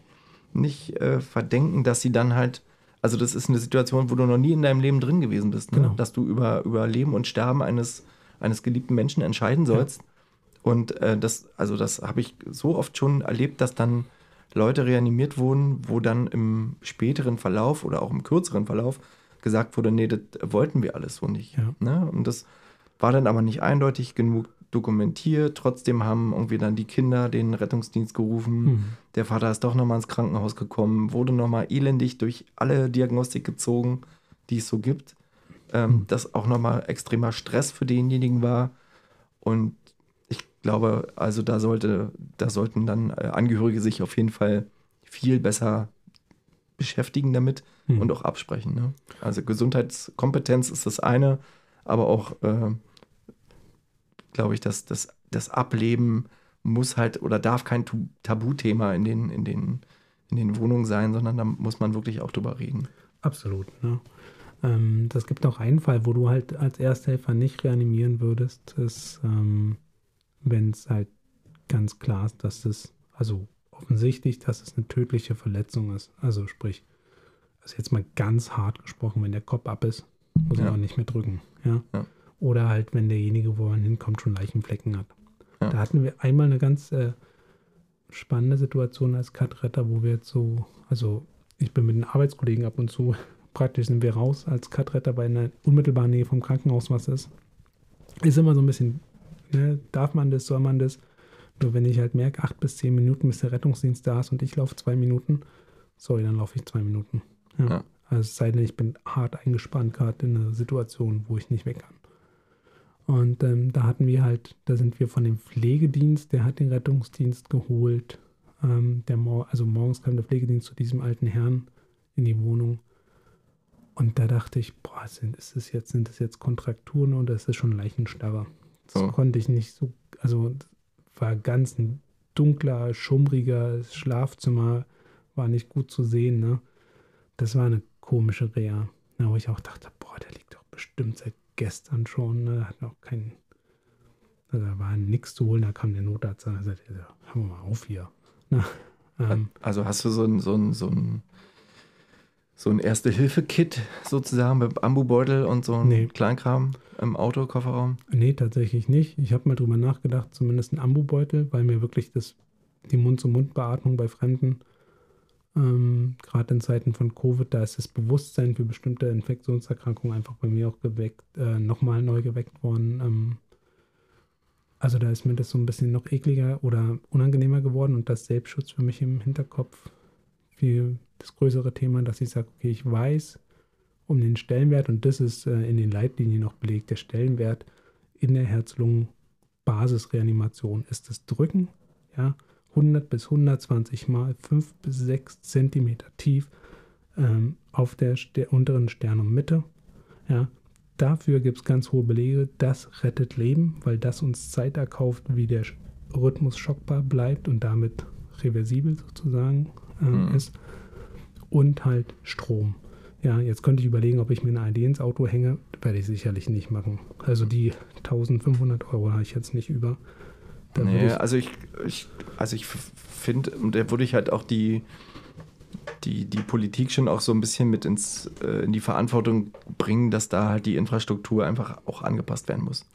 nicht äh, verdenken, dass sie dann halt, also das ist eine Situation, wo du noch nie in deinem Leben drin gewesen bist, ne? Genau. dass du über, über Leben und Sterben eines, eines geliebten Menschen entscheiden sollst. Und äh, das, also das habe ich so oft schon erlebt, dass dann Leute reanimiert wurden, wo dann im späteren Verlauf oder auch im kürzeren Verlauf gesagt wurde, nee, das wollten wir alles so nicht. Ja. Ne? Und das war dann aber nicht eindeutig genug dokumentiert. Trotzdem haben irgendwie dann die Kinder den Rettungsdienst gerufen. Hm. Der Vater ist doch nochmal ins Krankenhaus gekommen, wurde nochmal elendig durch alle Diagnostik gezogen, die es so gibt. Ähm, Hm. Das auch nochmal extremer Stress für denjenigen war. Und ich glaube, also da sollte, da sollten dann äh, Angehörige sich auf jeden Fall viel besser beschäftigen damit Hm. und auch absprechen. Ne? Also Gesundheitskompetenz ist das eine, aber auch, äh, glaube ich, dass das, das Ableben muss halt oder darf kein Tabuthema in den, in, den, in den Wohnungen sein, sondern da muss man wirklich auch drüber reden. Absolut. Ne? Ähm, das gibt auch einen Fall, wo du halt als Ersthelfer nicht reanimieren würdest, ähm, wenn es halt ganz klar ist, dass es, also offensichtlich, dass es eine tödliche Verletzung ist. Also sprich, also jetzt mal ganz hart gesprochen, wenn der Kopf ab ist, muss Ja. er auch nicht mehr drücken. Ja? Ja. Oder halt, wenn derjenige, wo man hinkommt, schon Leichenflecken hat. Ja. Da hatten wir einmal eine ganz äh, spannende Situation als Cutretter, wo wir jetzt so, also ich bin mit den Arbeitskollegen ab und zu, praktisch sind wir raus als Cutretter bei einer unmittelbaren Nähe vom Krankenhaus, was ist. Ist immer so ein bisschen, ne, darf man das, soll man das? Nur wenn ich halt merke, acht bis zehn Minuten, bis der Rettungsdienst da ist und ich laufe zwei Minuten, sorry, dann laufe ich zwei Minuten. Ja. Ja. Also es sei denn, ich bin hart eingespannt, gerade in einer Situation, wo ich nicht weg kann. Und ähm, da hatten wir halt, da sind wir von dem Pflegedienst, der hat den Rettungsdienst geholt. Ähm, der Mor also morgens kam der Pflegedienst zu diesem alten Herrn in die Wohnung. Und da dachte ich, boah, sind, ist das jetzt, sind das jetzt Kontrakturen oder ist das schon Leichenstarre? Das So. konnte ich nicht so, also war ganz ein dunkler, schummriger Schlafzimmer, war nicht gut zu sehen, ne? Das war eine komische Reha. Ne, wo ich auch dachte, boah, der liegt doch bestimmt seit gestern schon, ne? Hat noch keinen, also da war nichts zu holen, da kam der Notarzt und sagte, ja, hör mal auf hier. Ne? Ähm, Also hast du so ein, so ein, so ein, so ein Erste-Hilfe-Kit sozusagen mit Ambubeutel und so ein Nee. Kleinkram im Auto, Kofferraum? Nee, tatsächlich nicht. Ich habe mal drüber nachgedacht, zumindest ein Ambubeutel, weil mir wirklich das, die Mund-zu-Mund-Beatmung bei Fremden, ähm, gerade in Zeiten von Covid, da ist das Bewusstsein für bestimmte Infektionserkrankungen einfach bei mir auch geweckt, äh, nochmal neu geweckt worden. Ähm, Also da ist mir das so ein bisschen noch ekliger oder unangenehmer geworden und das Selbstschutz für mich im Hinterkopf viel das größere Thema, dass ich sage, okay, ich weiß um den Stellenwert und das ist äh, in den Leitlinien noch belegt, der Stellenwert in der Herz-Lungen-Basisreanimation ist das Drücken, ja, 100 bis 120 Mal 5 bis 6 Zentimeter tief ähm, auf der, der unteren Sternenmitte, ja, Dafür gibt es ganz hohe Belege. Das rettet Leben, weil das uns Zeit erkauft, wie der Rhythmus schockbar bleibt und damit reversibel sozusagen äh, mhm. ist. Und halt Strom. Ja, jetzt könnte ich überlegen, ob ich mir eine ID ins Auto hänge. Werde ich sicherlich nicht machen. Also die 1500 Euro habe ich jetzt nicht über. Da nee, ich also ich, ich, also ich finde, da würde ich halt auch die, die, die Politik schon auch so ein bisschen mit ins, äh, in die Verantwortung bringen, dass da halt die Infrastruktur einfach auch angepasst werden muss.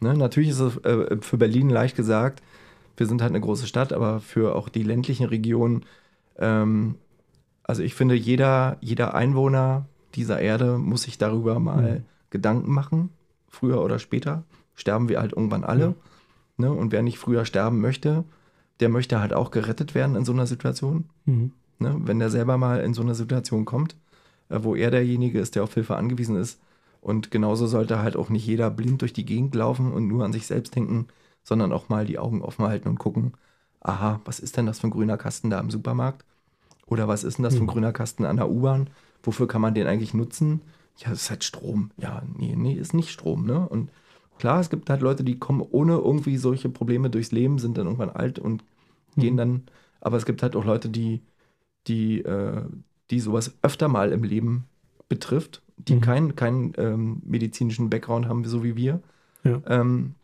Ne? Natürlich ist es äh, für Berlin leicht gesagt, wir sind halt eine große Stadt, aber für auch die ländlichen Regionen, ähm, also ich finde, jeder, jeder Einwohner dieser Erde muss sich darüber mal mhm. Gedanken machen, früher oder später. Sterben wir halt irgendwann alle. Mhm. Ne? Und wer nicht früher sterben möchte, der möchte halt auch gerettet werden in so einer Situation. Mhm. Ne? Wenn der selber mal in so eine Situation kommt, äh, wo er derjenige ist, der auf Hilfe angewiesen ist. Und genauso sollte halt auch nicht jeder blind durch die Gegend laufen und nur an sich selbst denken, sondern auch mal die Augen offen halten und gucken, aha, was ist denn das für ein grüner Kasten da im Supermarkt? Oder was ist denn das für ein hm. grüner Kasten an der U-Bahn? Wofür kann man den eigentlich nutzen? Ja, das ist halt Strom. Ja, nee, nee, ist nicht Strom, ne? Und klar, es gibt halt Leute, die kommen ohne irgendwie solche Probleme durchs Leben, sind dann irgendwann alt und mhm. gehen dann, aber es gibt halt auch Leute, die die, äh, die sowas öfter mal im Leben betrifft, die mhm. keinen kein, ähm, medizinischen Background haben, so wie wir. Ja. Ähm,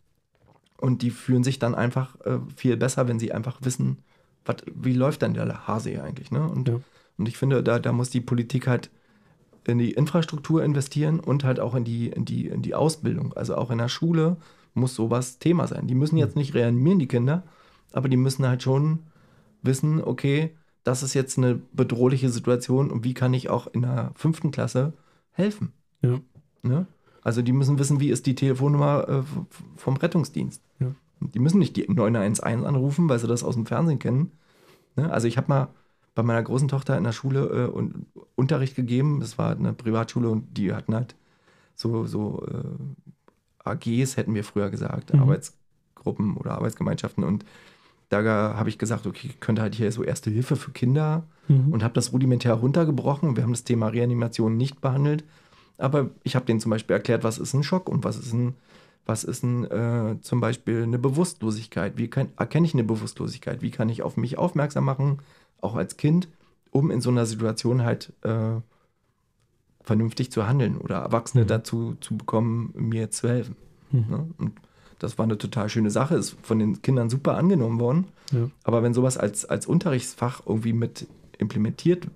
und die fühlen sich dann einfach äh, viel besser, wenn sie einfach wissen, wat, wie läuft denn der Hase eigentlich. Ne? Und, ja. und ich finde, da, da muss die Politik halt in die Infrastruktur investieren und halt auch in die, in die, in die Ausbildung. Also auch in der Schule muss sowas Thema sein. Die müssen jetzt nicht reanimieren, die Kinder, aber die müssen halt schon wissen, okay, das ist jetzt eine bedrohliche Situation und wie kann ich auch in der fünften Klasse helfen? Ja. Ne? Also die müssen wissen, wie ist die Telefonnummer äh, vom Rettungsdienst. Ja. Die müssen nicht die 911 anrufen, weil sie das aus dem Fernsehen kennen. Ne? Also ich habe mal bei meiner großen Tochter in der Schule äh, und, Unterricht gegeben. Das war eine Privatschule und die hatten halt so, so äh, AGs, hätten wir früher gesagt, mhm. Arbeitsgruppen oder Arbeitsgemeinschaften. Und da habe ich gesagt, okay, ich könnte halt hier so Erste Hilfe für Kinder mhm. und habe das rudimentär runtergebrochen. Wir haben das Thema Reanimation nicht behandelt, aber ich habe denen zum Beispiel erklärt, was ist ein Schock und was ist ein, was ist ein, äh, zum Beispiel eine Bewusstlosigkeit. Wie kann, erkenne ich eine Bewusstlosigkeit? Wie kann ich auf mich aufmerksam machen, auch als Kind, um in so einer Situation halt äh, vernünftig zu handeln oder Erwachsene mhm. dazu zu bekommen, mir zu helfen. Mhm. Ne? Und das war eine total schöne Sache, ist von den Kindern super angenommen worden. Ja. Aber wenn sowas als, als Unterrichtsfach irgendwie mit implementiert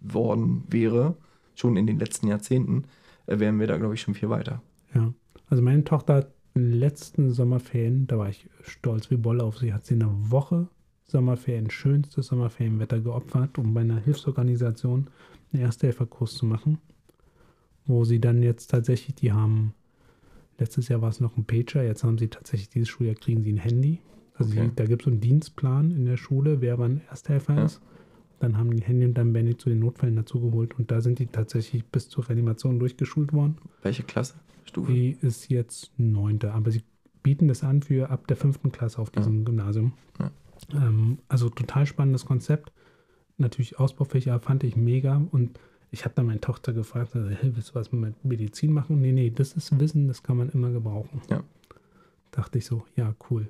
worden wäre, schon in den letzten Jahrzehnten, äh, wären wir da, glaube ich, schon viel weiter. Ja, also meine Tochter hat in den letzten Sommerferien, da war ich stolz wie Bolle auf sie, hat sie eine Woche Sommerferien, schönstes Sommerferienwetter geopfert, um bei einer Hilfsorganisation einen Ersthelferkurs zu machen, wo sie dann jetzt tatsächlich, die haben Letztes Jahr war es noch ein Pager, jetzt haben sie tatsächlich dieses Schuljahr kriegen sie ein Handy. Also okay. sie, da gibt es so einen Dienstplan in der Schule, wer wann Ersthelfer ja. ist. Dann haben die Handy und dann werden die zu den Notfällen dazugeholt und da sind die tatsächlich bis zur Reanimation durchgeschult worden. Welche Klasse? Stufe? Die ist jetzt neunte, aber sie bieten das an für ab der fünften Klasse auf diesem ja. Gymnasium. Ja. Ähm, also total spannendes Konzept. Natürlich Ausbaufächer fand ich mega und ich habe dann meine Tochter gefragt, also, hey, willst du was mit Medizin machen? Nee, nee, das ist Wissen, das kann man immer gebrauchen. Ja. Dachte ich so, ja, cool.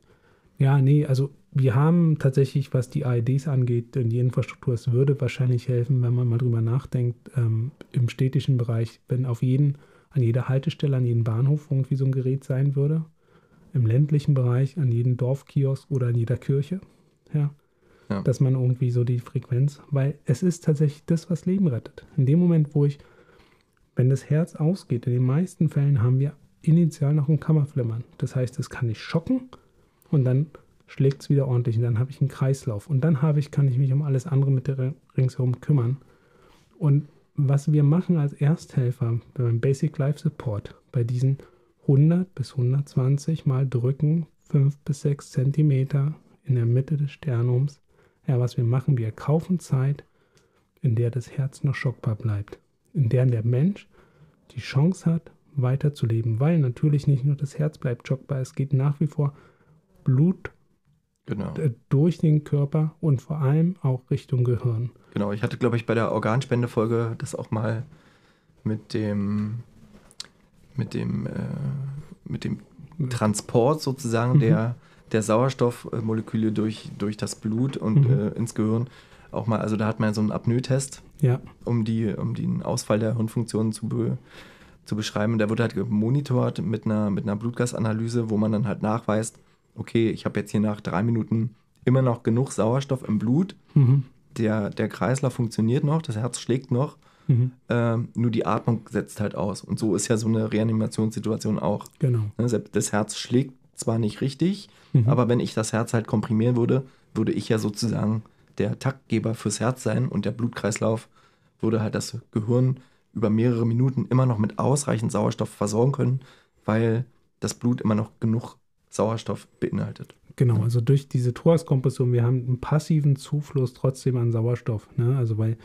Ja, nee, also wir haben tatsächlich, was die AEDs angeht, die Infrastruktur, es würde wahrscheinlich helfen, wenn man mal drüber nachdenkt, ähm, im städtischen Bereich, wenn auf jeden, an jeder Haltestelle, an jedem Bahnhof irgendwie so ein Gerät sein würde. Im ländlichen Bereich, an jedem Dorfkiosk oder an jeder Kirche. Ja, ja. dass man irgendwie so die Frequenz, weil es ist tatsächlich das, was Leben rettet. In dem Moment, wo ich, wenn das Herz ausgeht, in den meisten Fällen haben wir initial noch ein Kammerflimmern. Das heißt, es kann nicht schocken und dann schlägt es wieder ordentlich und dann habe ich einen Kreislauf und dann habe ich, kann ich mich um alles andere mit der ringsherum kümmern. Und was wir machen als Ersthelfer beim Basic Life Support, bei diesen 100 bis 120 Mal drücken fünf bis sechs Zentimeter in der Mitte des Sternums. Ja, was wir machen, wir kaufen Zeit, in der das Herz noch schockbar bleibt, in der der Mensch die Chance hat, weiterzuleben, weil natürlich nicht nur das Herz bleibt schockbar, es geht nach wie vor Blut Genau. durch den Körper und vor allem auch Richtung Gehirn. Genau, ich hatte, glaube ich, bei der Organspendefolge das auch mal mit dem mit dem äh, mit dem Transport sozusagen Mhm. der, der Sauerstoffmoleküle durch, durch das Blut und Mhm. äh, ins Gehirn auch mal, also da hat man so einen Apnoe-Test, Ja, um, die, um den Ausfall der Hirnfunktionen zu, be, zu beschreiben. Der wurde halt gemonitort mit einer, mit einer Blutgasanalyse, wo man dann halt nachweist, okay, ich habe jetzt hier nach drei Minuten immer noch genug Sauerstoff im Blut, mhm. der, der Kreislauf funktioniert noch, das Herz schlägt noch, Mhm. ähm, nur die Atmung setzt halt aus. Und so ist ja so eine Reanimationssituation auch. genau. Ne, Das Herz schlägt zwar nicht richtig, Mhm. aber wenn ich das Herz halt komprimieren würde, würde ich ja sozusagen der Taktgeber fürs Herz sein und der Blutkreislauf würde halt das Gehirn über mehrere Minuten immer noch mit ausreichend Sauerstoff versorgen können, weil das Blut immer noch genug Sauerstoff beinhaltet. Genau, also durch diese Thoraxkompression, wir haben einen passiven Zufluss trotzdem an Sauerstoff. Ne? Also be-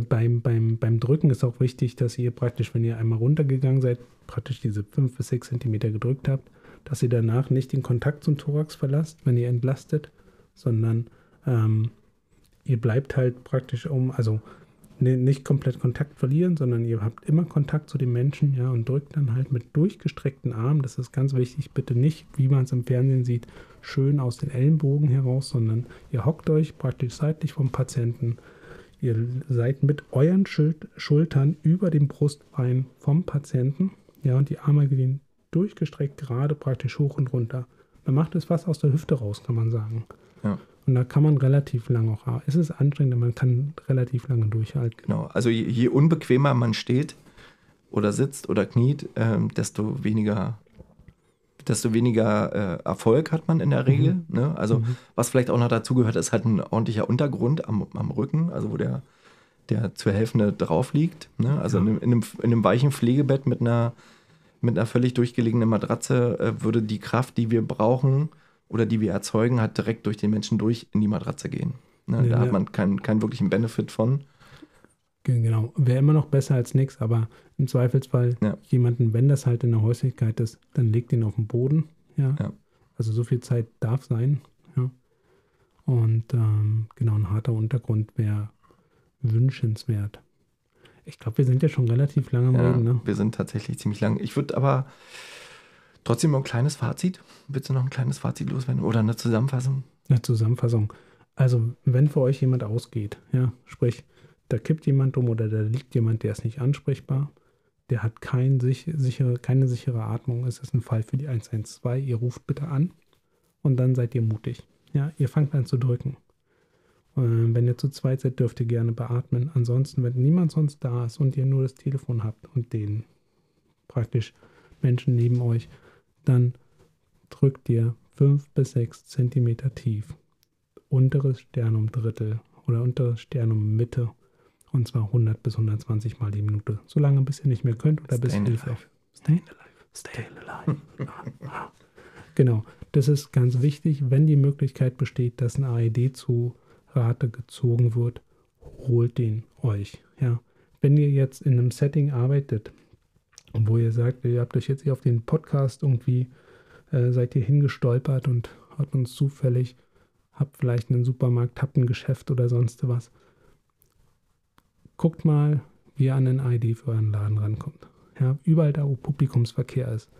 beim, beim, beim Drücken ist auch wichtig, dass ihr praktisch, wenn ihr einmal runtergegangen seid, praktisch diese 5 bis 6 Zentimeter gedrückt habt, dass ihr danach nicht den Kontakt zum Thorax verlasst, wenn ihr entlastet, sondern ähm, ihr bleibt halt praktisch um, also nicht komplett Kontakt verlieren, sondern ihr habt immer Kontakt zu den Menschen, ja, und drückt dann halt mit durchgestreckten Armen, das ist ganz wichtig, bitte nicht, wie man es im Fernsehen sieht, schön aus den Ellenbogen heraus, sondern ihr hockt euch praktisch seitlich vom Patienten, ihr seid mit euren Schul- Schultern über dem Brustbein vom Patienten, ja, und die Arme gehen durchgestreckt gerade praktisch hoch und runter. Man macht es fast aus der Hüfte raus, kann man sagen. Ja. Und da kann man relativ lange auch, es ist anstrengend, aber man kann relativ lange durchhalten. Genau. Also je, je unbequemer man steht oder sitzt oder kniet, ähm, desto weniger, desto weniger äh, Erfolg hat man in der Regel. Ne? Also Mhm. was vielleicht auch noch dazu gehört, ist halt ein ordentlicher Untergrund am, am Rücken, also wo der, der zur Hälfte drauf liegt. Ne? Also Ja. in, einem, in einem weichen Pflegebett mit einer, mit einer völlig durchgelegenen Matratze äh, würde die Kraft, die wir brauchen oder die wir erzeugen, halt direkt durch den Menschen durch in die Matratze gehen. Ne? Ja, da hat man keinen, keinen wirklichen Benefit von. Ge- Genau, wäre immer noch besser als nichts, aber im Zweifelsfall Ja. jemanden, wenn das halt in der Häuslichkeit ist, dann legt ihn auf den Boden. Ja. Ja. Also so viel Zeit darf sein. Ja. Und ähm, genau, ein harter Untergrund wäre wünschenswert. Ich glaube, wir sind ja schon relativ lange am Ja, Reden, ne? Wir sind tatsächlich ziemlich lang. Ich würde aber trotzdem noch ein kleines Fazit. Willst du noch ein kleines Fazit loswerden? Oder eine Zusammenfassung? Eine Zusammenfassung. Also, wenn für euch jemand ausgeht, ja, sprich, da kippt jemand um oder da liegt jemand, der ist nicht ansprechbar, der hat kein sich, sichere, keine sichere Atmung, es ist ein Fall für die 112, ihr ruft bitte an und dann seid ihr mutig. Ja, ihr fangt an zu drücken. Ähm, wenn ihr zu zweit seid, dürft ihr gerne beatmen. Ansonsten, wenn niemand sonst da ist und ihr nur das Telefon habt und den praktisch Menschen neben euch, dann drückt ihr 5 bis 6 Zentimeter tief unteres Sternum Drittel oder unteres Sternum Mitte und zwar 100 bis 120 Mal die Minute. Solange bis ihr nicht mehr könnt oder bis Staying Hilfe. alive. Stay alive. Stay alive. Genau. Das ist ganz wichtig, wenn die Möglichkeit besteht, dass ein AED zu Rate gezogen wird, holt den euch. Ja. Wenn ihr jetzt in einem Setting arbeitet, wo ihr sagt, ihr habt euch jetzt hier auf den Podcast irgendwie, äh, seid ihr hingestolpert und hört uns zufällig, habt vielleicht einen Supermarkt, habt ein Geschäft oder sonst was. Guckt mal, wie ihr an den ID für euren Laden rankommt. Ja, überall da, wo Publikumsverkehr ist,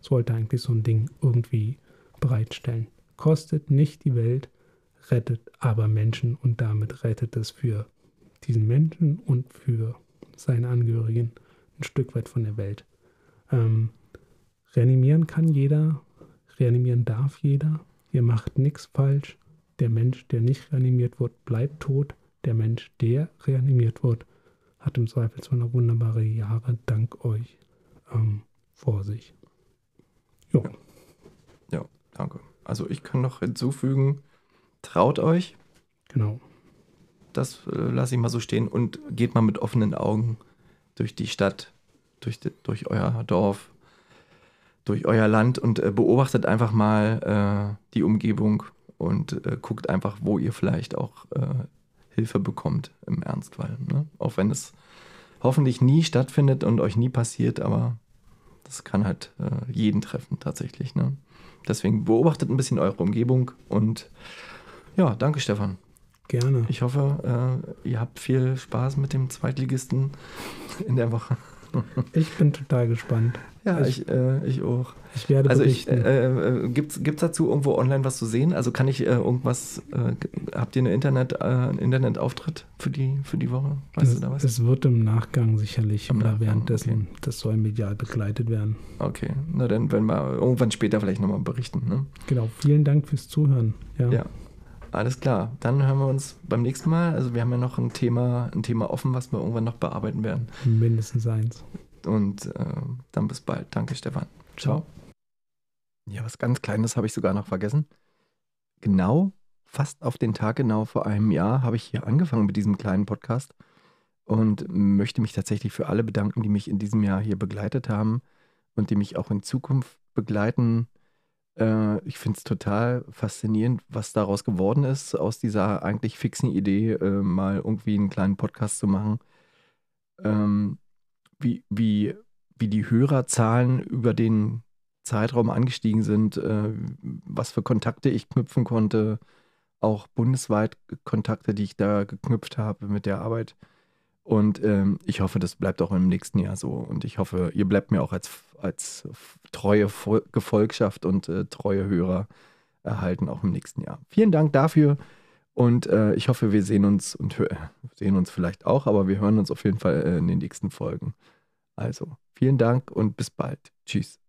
sollte eigentlich so ein Ding irgendwie bereitstellen. Kostet nicht die Welt, rettet aber Menschen und damit rettet es für diesen Menschen und für seine Angehörigen ein Stück weit von der Welt. Ähm, reanimieren kann jeder, reanimieren darf jeder. Ihr macht nichts falsch. Der Mensch, der nicht reanimiert wird, bleibt tot. Der Mensch, der reanimiert wird, hat im Zweifelsfall noch wunderbare Jahre dank euch ähm, vor sich. Jo. Ja, danke. Also ich kann noch hinzufügen, traut euch, Genau. das äh, lasse ich mal so stehen und geht mal mit offenen Augen durch die Stadt, durch, die, durch euer Dorf, durch euer Land und äh, beobachtet einfach mal äh, die Umgebung und äh, guckt einfach, wo ihr vielleicht auch äh, Hilfe bekommt im Ernstfall. Ne? Auch wenn es hoffentlich nie stattfindet und euch nie passiert, aber das kann halt jeden treffen tatsächlich. Ne? Deswegen beobachtet ein bisschen eure Umgebung und ja, danke Stefan. Gerne. Ich hoffe, äh, ihr habt viel Spaß mit dem Zweitligisten in der Woche. Ich bin total gespannt. Ja, ich, ich, äh, ich auch. Ich werde also berichten. Ich, äh, äh, gibt's, gibt's dazu irgendwo online was zu sehen? Also kann ich äh, irgendwas, äh, habt ihr Internet, äh, einen Internetauftritt für die, für die Woche? Weißt es, du da was? Es wird im Nachgang sicherlich Im oder Nachgang, währenddessen, okay. das soll medial begleitet werden. Okay, na dann werden wir irgendwann später vielleicht nochmal berichten. Ne? Genau, vielen Dank fürs Zuhören. Ja. ja. Alles klar, dann hören wir uns beim nächsten Mal. Also wir haben ja noch ein Thema, ein Thema offen, was wir irgendwann noch bearbeiten werden. Mindestens eins. Und äh, dann bis bald. Danke, Stefan. Ciao. Ja, was ganz Kleines habe ich sogar noch vergessen. Genau, fast auf den Tag genau vor einem Jahr habe ich hier angefangen mit diesem kleinen Podcast und möchte mich tatsächlich für alle bedanken, die mich in diesem Jahr hier begleitet haben und die mich auch in Zukunft begleiten. Äh, ich finde es total faszinierend, was daraus geworden ist, aus dieser eigentlich fixen Idee, äh, mal irgendwie einen kleinen Podcast zu machen. Ähm, wie, wie, wie die Hörerzahlen über den Zeitraum angestiegen sind, äh, was für Kontakte ich knüpfen konnte, auch bundesweit Kontakte, die ich da geknüpft habe mit der Arbeit. Und ähm, ich hoffe, das bleibt auch im nächsten Jahr so. Und ich hoffe, ihr bleibt mir auch als, als treue Gefolgschaft und äh, treue Hörer erhalten, auch im nächsten Jahr. Vielen Dank dafür. Und äh, ich hoffe, wir sehen uns und sehen uns vielleicht auch, aber wir hören uns auf jeden Fall äh, in den nächsten Folgen. Also, vielen Dank und bis bald. Tschüss.